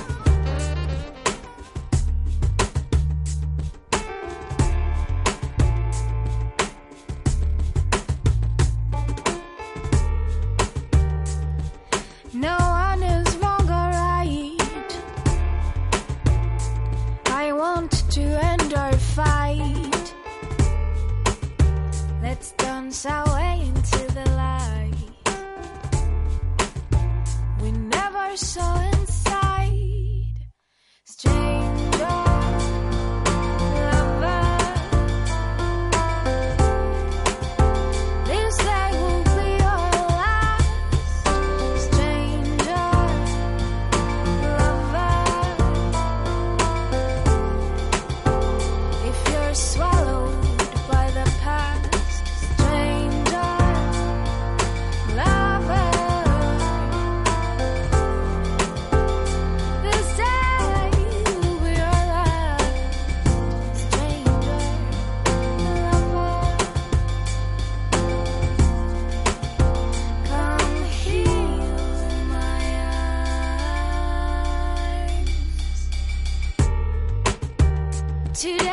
today.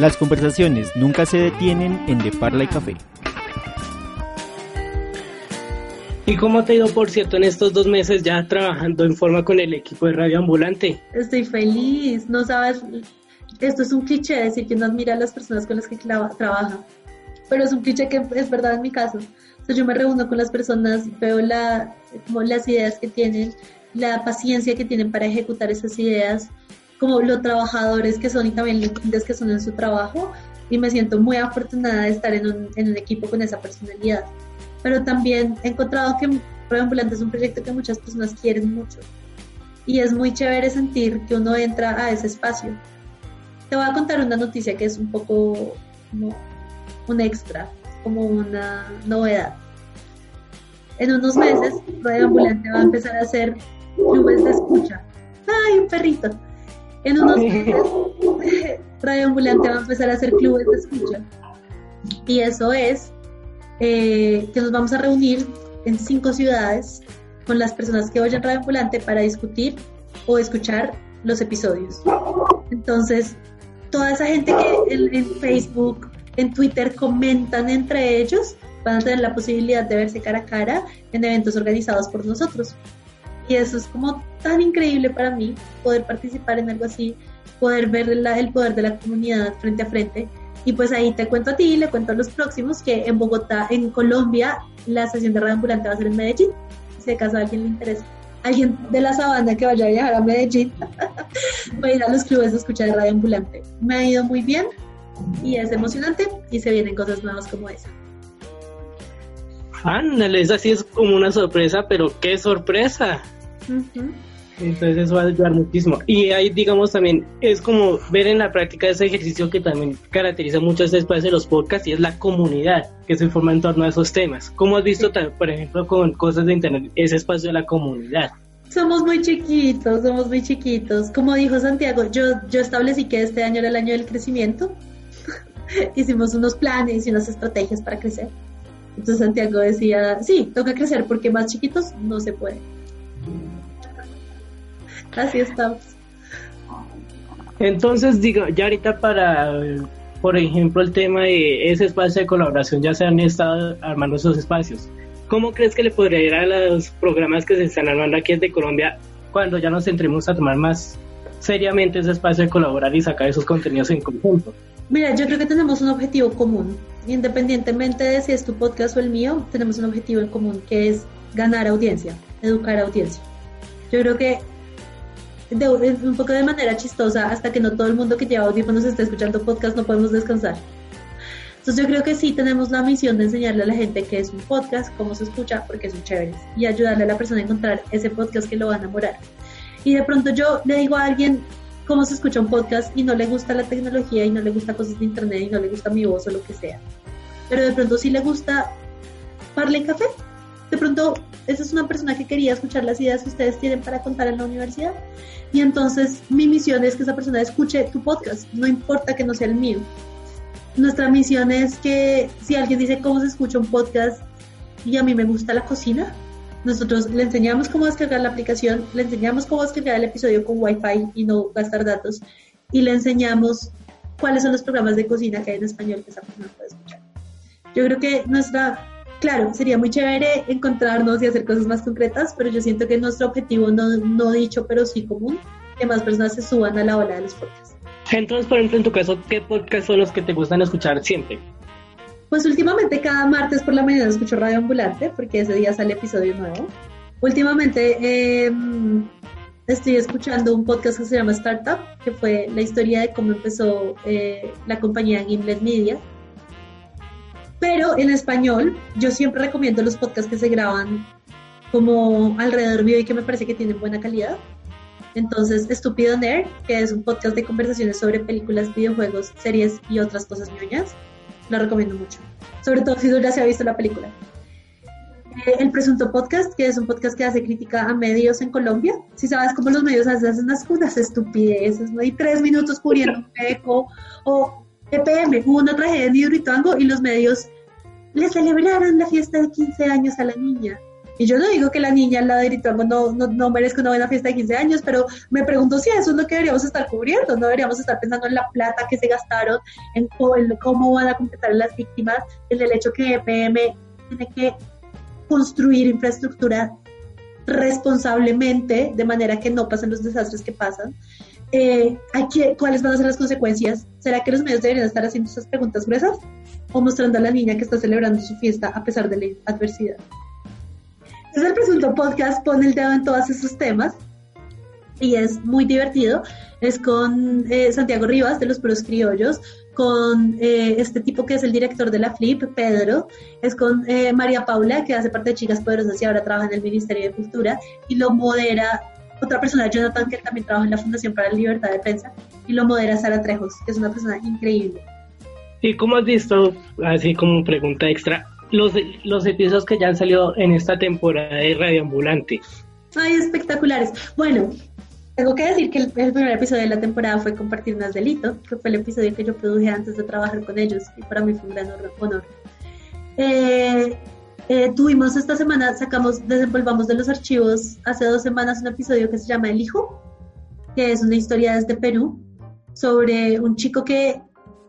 Las conversaciones nunca se detienen en De Parla y Café. ¿Y cómo te ha ido, por cierto, en estos dos meses ya trabajando en forma con el equipo de Radio Ambulante? Estoy feliz, no sabes, esto es un cliché decir que no admira a las personas con las que trabaja, pero es un cliché que es verdad en mi caso. yo me reúno con las personas, veo la, como las ideas que tienen, la paciencia que tienen para ejecutar esas ideas, como los trabajadores que son y también los que son en su trabajo y me siento muy afortunada de estar en un, en un equipo con esa personalidad. Pero también he encontrado que Radio Ambulante es un proyecto que muchas personas quieren mucho y es muy chévere sentir que uno entra a ese espacio. Te voy a contar una noticia que es un poco como un extra, como una novedad. En unos meses, Radio Ambulante va a empezar a hacer clubes de escucha. ¡Ay, un perrito! En unos meses, *laughs* Radio Ambulante va a empezar a hacer clubes de escucha. Y eso es eh, que nos vamos a reunir en cinco ciudades con las personas que oyen Radio Ambulante para discutir o escuchar los episodios. Entonces, toda esa gente que en, Facebook, en Twitter comentan entre ellos, van a tener la posibilidad de verse cara a cara en eventos organizados por nosotros. Y eso es como tan increíble para mí, poder participar en algo así, poder ver el poder de la comunidad frente a frente. Y pues ahí te cuento a ti, le cuento a los próximos que en Bogotá, en Colombia, la estación de radio ambulante va a ser en Medellín, si acaso a alguien le interesa. Alguien de la sabana que vaya a viajar a Medellín, *laughs* va a ir a los clubes a escuchar radio ambulante. Me ha ido muy bien y es emocionante y se vienen cosas nuevas como esa. Ándale, esa sí es como una sorpresa, pero qué sorpresa. Entonces eso va a ayudar muchísimo. Y ahí, digamos, también es como ver en la práctica ese ejercicio que también caracteriza mucho este espacio de los podcasts y es la comunidad que se forma en torno a esos temas. Como has visto, por ejemplo, con cosas de Internet, ese espacio de la comunidad. Somos muy chiquitos, somos muy chiquitos. Como dijo Santiago, yo, yo establecí que este año era el año del crecimiento. *laughs* Hicimos unos planes y unas estrategias para crecer. Entonces Santiago decía, sí, toca crecer porque más chiquitos no se puede. Así estamos. Entonces, digo, ya ahorita para, por ejemplo, el tema de ese espacio de colaboración, ya se han estado armando esos espacios. ¿Cómo crees que le podría ir a los programas que se están armando aquí desde Colombia cuando ya nos centremos a tomar más seriamente ese espacio de colaborar y sacar esos contenidos en conjunto? Mira, yo creo que tenemos un objetivo común. Independientemente de si es tu podcast o el mío, tenemos un objetivo en común que es ganar audiencia, educar audiencia. Yo creo que de, un poco de manera chistosa, hasta que no todo el mundo que lleva audífonos está escuchando podcast, no podemos descansar. Entonces yo creo que sí tenemos la misión de enseñarle a la gente qué es un podcast, cómo se escucha, porque son chéveres, y ayudarle a la persona a encontrar ese podcast que lo va a enamorar. Y de pronto yo le digo a alguien cómo se escucha un podcast y no le gusta la tecnología y no le gusta cosas de internet y no le gusta mi voz o lo que sea. Pero de pronto sí le gusta Parle Café. De pronto esa es una persona que quería escuchar las ideas que ustedes tienen para contar en la universidad. Y entonces mi misión es que esa persona escuche tu podcast, no importa que no sea el mío. Nuestra misión es que si alguien dice cómo se escucha un podcast y a mí me gusta la cocina, nosotros le enseñamos cómo descargar la aplicación, le enseñamos cómo descargar el episodio con Wi-Fi y no gastar datos, y le enseñamos cuáles son los programas de cocina que hay en español que esa persona puede escuchar. Yo creo que nuestra, claro, sería muy chévere encontrarnos y hacer cosas más concretas, pero yo siento que nuestro objetivo, no, no dicho, pero sí común, que más personas se suban a la ola de los podcasts. Entonces, por ejemplo, en tu caso, ¿qué podcasts son los que te gustan escuchar siempre? Pues últimamente cada martes por la mañana escucho Radio Ambulante porque ese día sale episodio nuevo. Últimamente em, estoy escuchando un podcast que se llama Startup, que fue la historia de cómo empezó eh, la compañía Gimlet Media. Pero en español, yo siempre recomiendo los podcasts que se graban como alrededor mío y que me parece que tienen buena calidad. Entonces, Estúpido Nerd, que es un podcast de conversaciones sobre películas, videojuegos, series y otras cosas ñoñas, la recomiendo mucho. Sobre todo si ya se ha visto la película. Eh, el Presunto Podcast, que es un podcast que hace crítica a medios en Colombia. Si sabes cómo los medios hacen unas, unas estupideces, ¿no? hay tres minutos cubriendo un eco o EPM, hubo una tragedia en Hidroituango y los medios le celebraron la fiesta de 15 años a la niña. Y yo no digo que la niña al lado de no, no, no, merezca una buena fiesta de 15 años, pero me pregunto si eso es lo que deberíamos estar cubriendo, no deberíamos estar pensando en la plata que se gastaron, en cómo, van a completar las víctimas, en el hecho que EPM tiene que construir infraestructura responsablemente, de manera que no pasen los desastres que pasan. Eh, ¿Cuáles van a ser las consecuencias? ¿Será que los medios deberían estar haciendo esas preguntas gruesas o mostrando a la niña que está celebrando su fiesta a pesar de la adversidad? Es el presunto podcast, pone el dedo en todos esos temas y es muy divertido. Es con eh, Santiago Rivas de Los Puros Criollos, con eh, este tipo que es el director de la Flip, Pedro, es con eh, María Paula, que hace parte de Chicas Poderosas y ahora trabaja en el Ministerio de Cultura, y lo modera otra persona, Jonathan, que también trabaja en la Fundación para la Libertad de Prensa, y lo modera Sara Trejos, que es una persona increíble. ¿Y cómo has visto, así como pregunta extra, los, los episodios que ya han salido en esta temporada de Radio Ambulante. Ay, espectaculares. Bueno, tengo que decir que el, primer episodio de la temporada fue Compartir más delito, que fue el episodio que yo produje antes de trabajar con ellos y para mí fue un gran honor. Eh, eh, tuvimos esta semana, sacamos, desenvolvamos de los archivos hace dos semanas un episodio que se llama El Hijo, que es una historia desde Perú sobre un chico que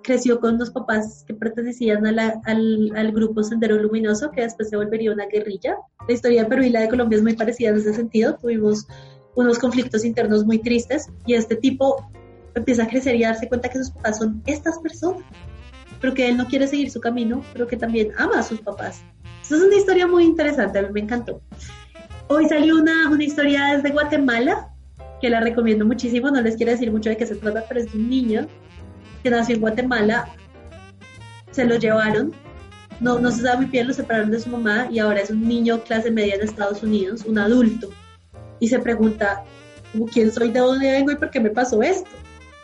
creció con unos papás que pertenecían al, al, grupo Sendero Luminoso, que después se volvería una guerrilla. La historia de Perú y la de Colombia es muy parecida en ese sentido. Tuvimos unos conflictos internos muy tristes y este tipo empieza a crecer y a darse cuenta que sus papás son estas personas, pero que él no quiere seguir su camino, pero que también ama a sus papás. Es una historia muy interesante, a mí me encantó. Hoy salió una, una historia desde Guatemala, que la recomiendo muchísimo, no les quiero decir mucho de qué se trata, pero es de un niño que nació en Guatemala, se lo llevaron, no, no se sabe muy bien, lo separaron de su mamá y ahora es un niño clase media en Estados Unidos, un adulto, y se pregunta, ¿quién soy, de dónde vengo y por qué me pasó esto?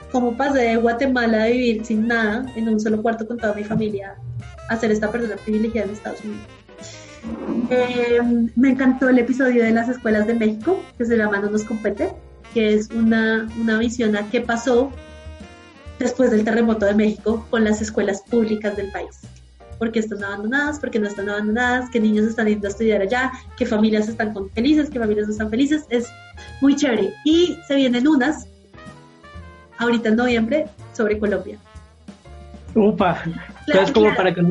¿Cómo pasé de Guatemala a vivir sin nada en un solo cuarto con toda mi familia a ser esta persona privilegiada en Estados Unidos? Eh, me encantó el episodio de las escuelas de México, que se llama No nos compete, que es una, una visión a qué pasó después del terremoto de México con las escuelas públicas del país. ¿Por qué están abandonadas? ¿Por qué no están abandonadas? ¿Qué niños están yendo a estudiar allá? ¿Qué familias están felices? ¿Qué familias no están felices? Es muy chévere. Y se vienen unas, ahorita en noviembre, sobre Colombia. Upa, entonces como para que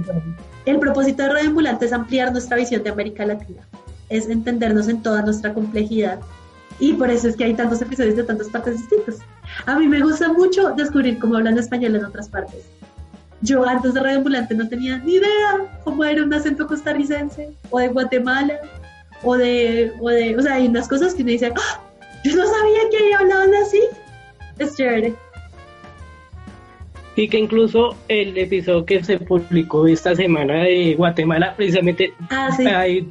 El propósito de Radio Ambulante es ampliar nuestra visión de América Latina, es entendernos en toda nuestra complejidad y por eso es que hay tantos episodios de tantas partes distintas. A mí me gusta mucho descubrir cómo hablan español en otras partes. Yo antes de Radio Ambulante no tenía ni idea cómo era un acento costarricense o de Guatemala o de, o de, o sea, hay unas cosas que me dicen, ¡Ah! yo no sabía que hablaban así. Es chévere. Y que incluso el episodio que se publicó esta semana de Guatemala, precisamente, Ah, sí. ahí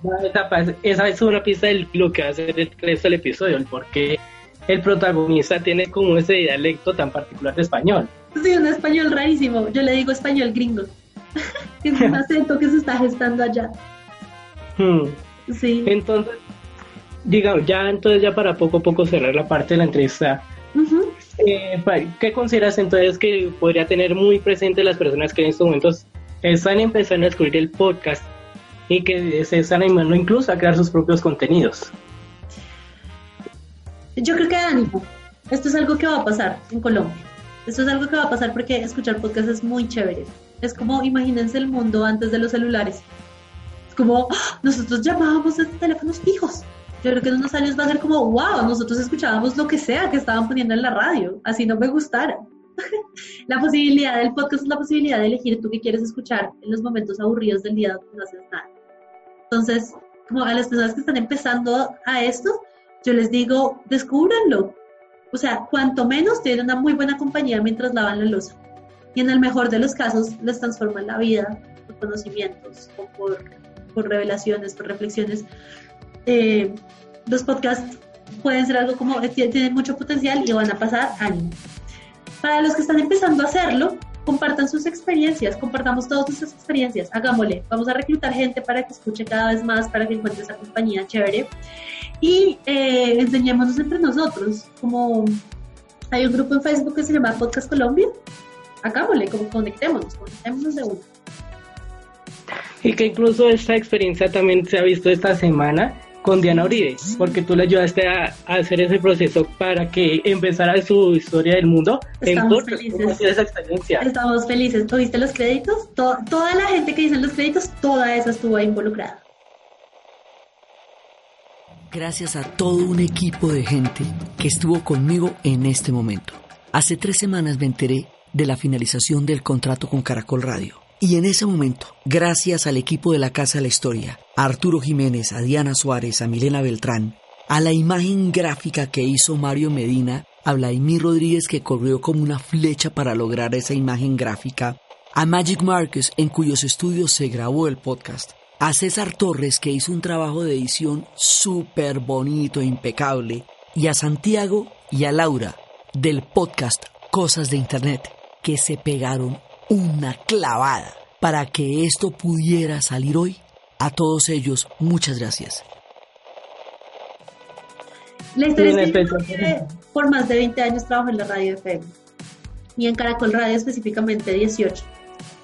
esa, es una pista de lo que va a ser el resto del episodio, el por qué el protagonista tiene como ese dialecto tan particular de español. Sí, un español rarísimo. Yo le digo español gringo. *laughs* es un acento que se está gestando allá. Hmm. Sí. Entonces, digamos, ya entonces ya para poco a poco cerrar la parte de la entrevista, Ujú. Eh, ¿qué consideras entonces que podría tener muy presente las personas que en estos momentos están empezando a descubrir el podcast y que se están animando incluso a crear sus propios contenidos? Yo creo que ánimo. Esto es algo que va a pasar en Colombia. Esto es algo que va a pasar porque escuchar podcast es muy chévere. Es como, imagínense el mundo antes de los celulares. Es como, ¡ah! nosotros llamábamos desde teléfonos fijos. Yo creo que en unos años va a ser como, wow, nosotros escuchábamos lo que sea que estaban poniendo en la radio, así no me gustara. *laughs* la posibilidad del podcast es la posibilidad de elegir tú qué quieres escuchar en los momentos aburridos del día donde no haces nada. Entonces, como a las personas que están empezando a esto, yo les digo, descúbranlo. O sea, cuanto menos tienen una muy buena compañía mientras lavan la losa. Y en el mejor de los casos les transforman la vida por conocimientos o por, por revelaciones, por reflexiones. Eh, los podcasts pueden ser algo como, eh, tien- tienen mucho potencial y van a pasar ánimo. Para los que están empezando a hacerlo, compartan sus experiencias, compartamos todas nuestras experiencias, hagámosle, vamos a reclutar gente para que escuche cada vez más, para que encuentre esa compañía chévere y eh, enseñémonos entre nosotros, como hay un grupo en Facebook que se llama Podcast Colombia, hagámosle, como conectémonos, conectémonos de uno. Y que incluso esta experiencia también se ha visto esta semana con Diana Uribe, porque tú le ayudaste a, a hacer ese proceso para que empezara su historia del mundo Estamos podcast. felices. ¿Cómo ha sido esa experiencia? Estamos felices, ¿tuviste los créditos? To- toda la gente que dice los créditos, toda esa estuvo involucrada. Gracias a todo un equipo de gente que estuvo conmigo en este momento. Hace tres semanas me enteré de la finalización del contrato con Caracol Radio. Y en ese momento, gracias al equipo de la Casa de la Historia, a Arturo Jiménez, a Diana Suárez, a Milena Beltrán, a la imagen gráfica que hizo Mario Medina, a Vladimir Rodríguez que corrió como una flecha para lograr esa imagen gráfica, a Magic Marcus en cuyos estudios se grabó el podcast, a César Torres que hizo un trabajo de edición súper bonito e impecable, y a Santiago y a Laura del podcast Cosas de Internet que se pegaron una clavada para que esto pudiera salir hoy. A todos ellos, muchas gracias. La historia Sí, es que por más de 20 años trabajo en la radio FM y en Caracol Radio específicamente 18.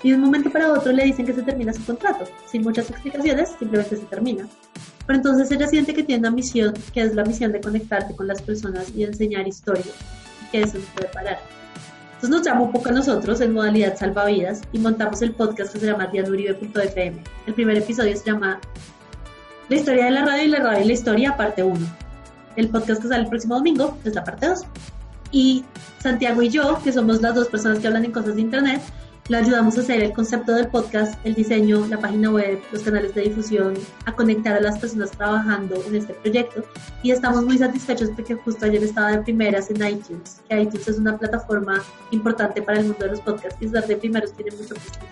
Y de un momento para otro le dicen que se termina su contrato, sin muchas explicaciones, simplemente se termina. Pero entonces ella siente que tiene una misión, que es la misión de conectarte con las personas y enseñar historia, y que eso no puede parar. Entonces nos llamó un poco a nosotros en modalidad salvavidas y montamos el podcast que se llama dianuribe.fm. El primer episodio se llama La historia de la radio y la radio y la historia, parte 1 el podcast que sale el próximo domingo es la parte 2. Y Santiago y yo, que somos las dos personas que hablan en cosas de Internet, le ayudamos a hacer el concepto del podcast, el diseño, la página web, los canales de difusión, a conectar a las personas trabajando en este proyecto. Y estamos muy satisfechos porque justo ayer estaba de primeras en iTunes, que iTunes es una plataforma importante para el mundo de los podcasts y estar de primeros tiene mucho prestigio.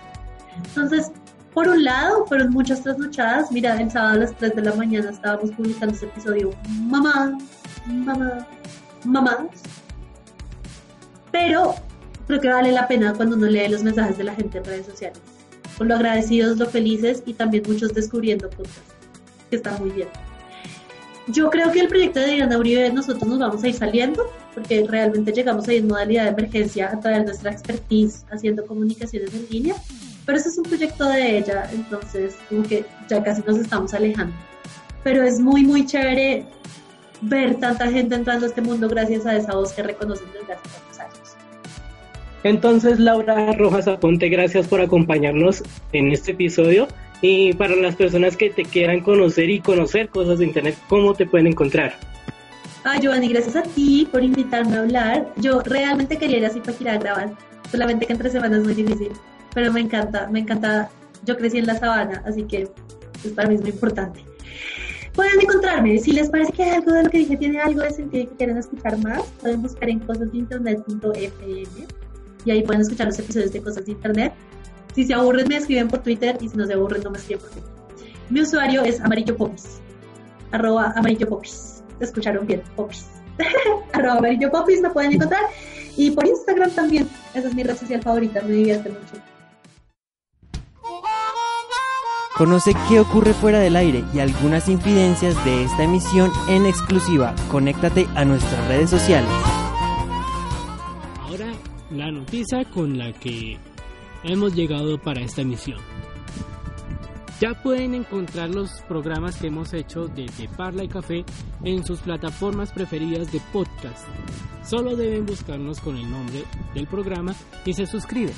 Entonces, por un lado, fueron muchas trasnochadas. Mira, el sábado a las 3 de la mañana estábamos publicando este episodio. Mamá, mamá, mamá. Pero creo que vale la pena cuando uno lee los mensajes de la gente en redes sociales. Por lo agradecidos, lo felices y también muchos descubriendo cosas. Que está muy bien. Yo creo que el proyecto de Diana Uribe nosotros nos vamos a ir saliendo porque realmente llegamos ahí en modalidad de emergencia a través de nuestra expertise haciendo comunicaciones en línea pero ese es un proyecto de ella, entonces como que ya casi nos estamos alejando. Pero es muy, muy chévere ver tanta gente entrando a este mundo gracias a esa voz que reconocen desde hace. Entonces, Laura Rojas Aponte, gracias por acompañarnos en este episodio. Y para las personas que te quieran conocer y conocer cosas de Internet, ¿cómo te pueden encontrar? Ah, Giovanni, gracias a ti por invitarme a hablar. Yo realmente quería ir a Zipaquirá a grabar, solamente que entre semanas es muy difícil, pero me encanta, me encanta. Yo crecí en la sabana, así que pues, para mí es muy importante. Pueden encontrarme, si les parece que algo de lo que dije tiene algo de sentido y que quieren escuchar más, pueden buscar en cosasdeinternet.fm y ahí pueden escuchar los episodios de Cosas de Internet. Si se aburren me escriben por Twitter y si no se aburren no me escriben por Twitter. Mi usuario es amarillo popis, arroba amarillo popis. Escucharon bien, popis. *laughs* arroba amarillo popis me pueden encontrar y por Instagram también. Esa es mi red social favorita, me divierte mucho. Conoce qué ocurre fuera del aire y algunas infidencias de esta emisión en exclusiva. Conéctate a nuestras redes sociales. Con la que hemos llegado para esta emisión. Ya pueden encontrar los programas que hemos hecho desde Parla y Café en sus plataformas preferidas de podcast. Solo deben buscarnos con el nombre del programa y se suscriben.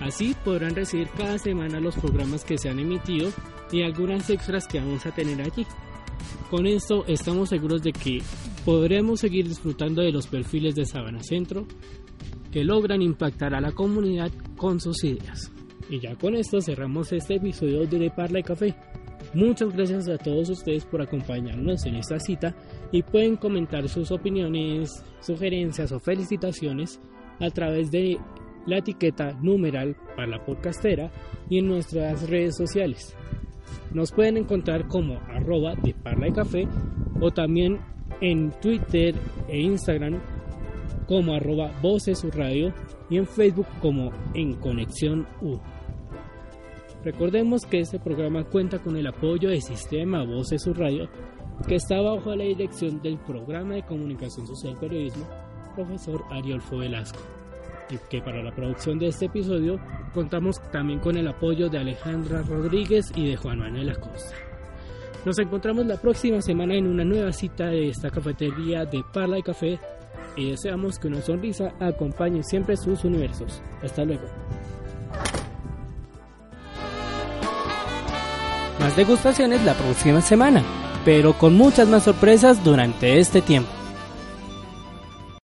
Así podrán recibir cada semana los programas que se han emitido y algunas extras que vamos a tener allí. Con esto estamos seguros de que podremos seguir disfrutando de los perfiles de Sabana Centro que logran impactar a la comunidad con sus ideas. Y ya con esto cerramos este episodio de Parla y Café. Muchas gracias a todos ustedes por acompañarnos en esta cita y pueden comentar sus opiniones, sugerencias o felicitaciones a través de la etiqueta numeral para la podcastera y en nuestras redes sociales. Nos pueden encontrar como arroba de Parla y Café o también en Twitter e Instagram como arroba Voces Radio y en Facebook como En Conexión U. Recordemos que este programa cuenta con el apoyo del sistema Voces Radio que está bajo la dirección del programa de comunicación social y periodismo profesor Ariolfo Velasco y que para la producción de este episodio contamos también con el apoyo de Alejandra Rodríguez y de Juan Manuel Acosta. Nos encontramos la próxima semana en una nueva cita de esta cafetería de Parla y Café y deseamos que una sonrisa acompañe siempre sus universos. Hasta luego. Más degustaciones la próxima semana, pero con muchas más sorpresas durante este tiempo.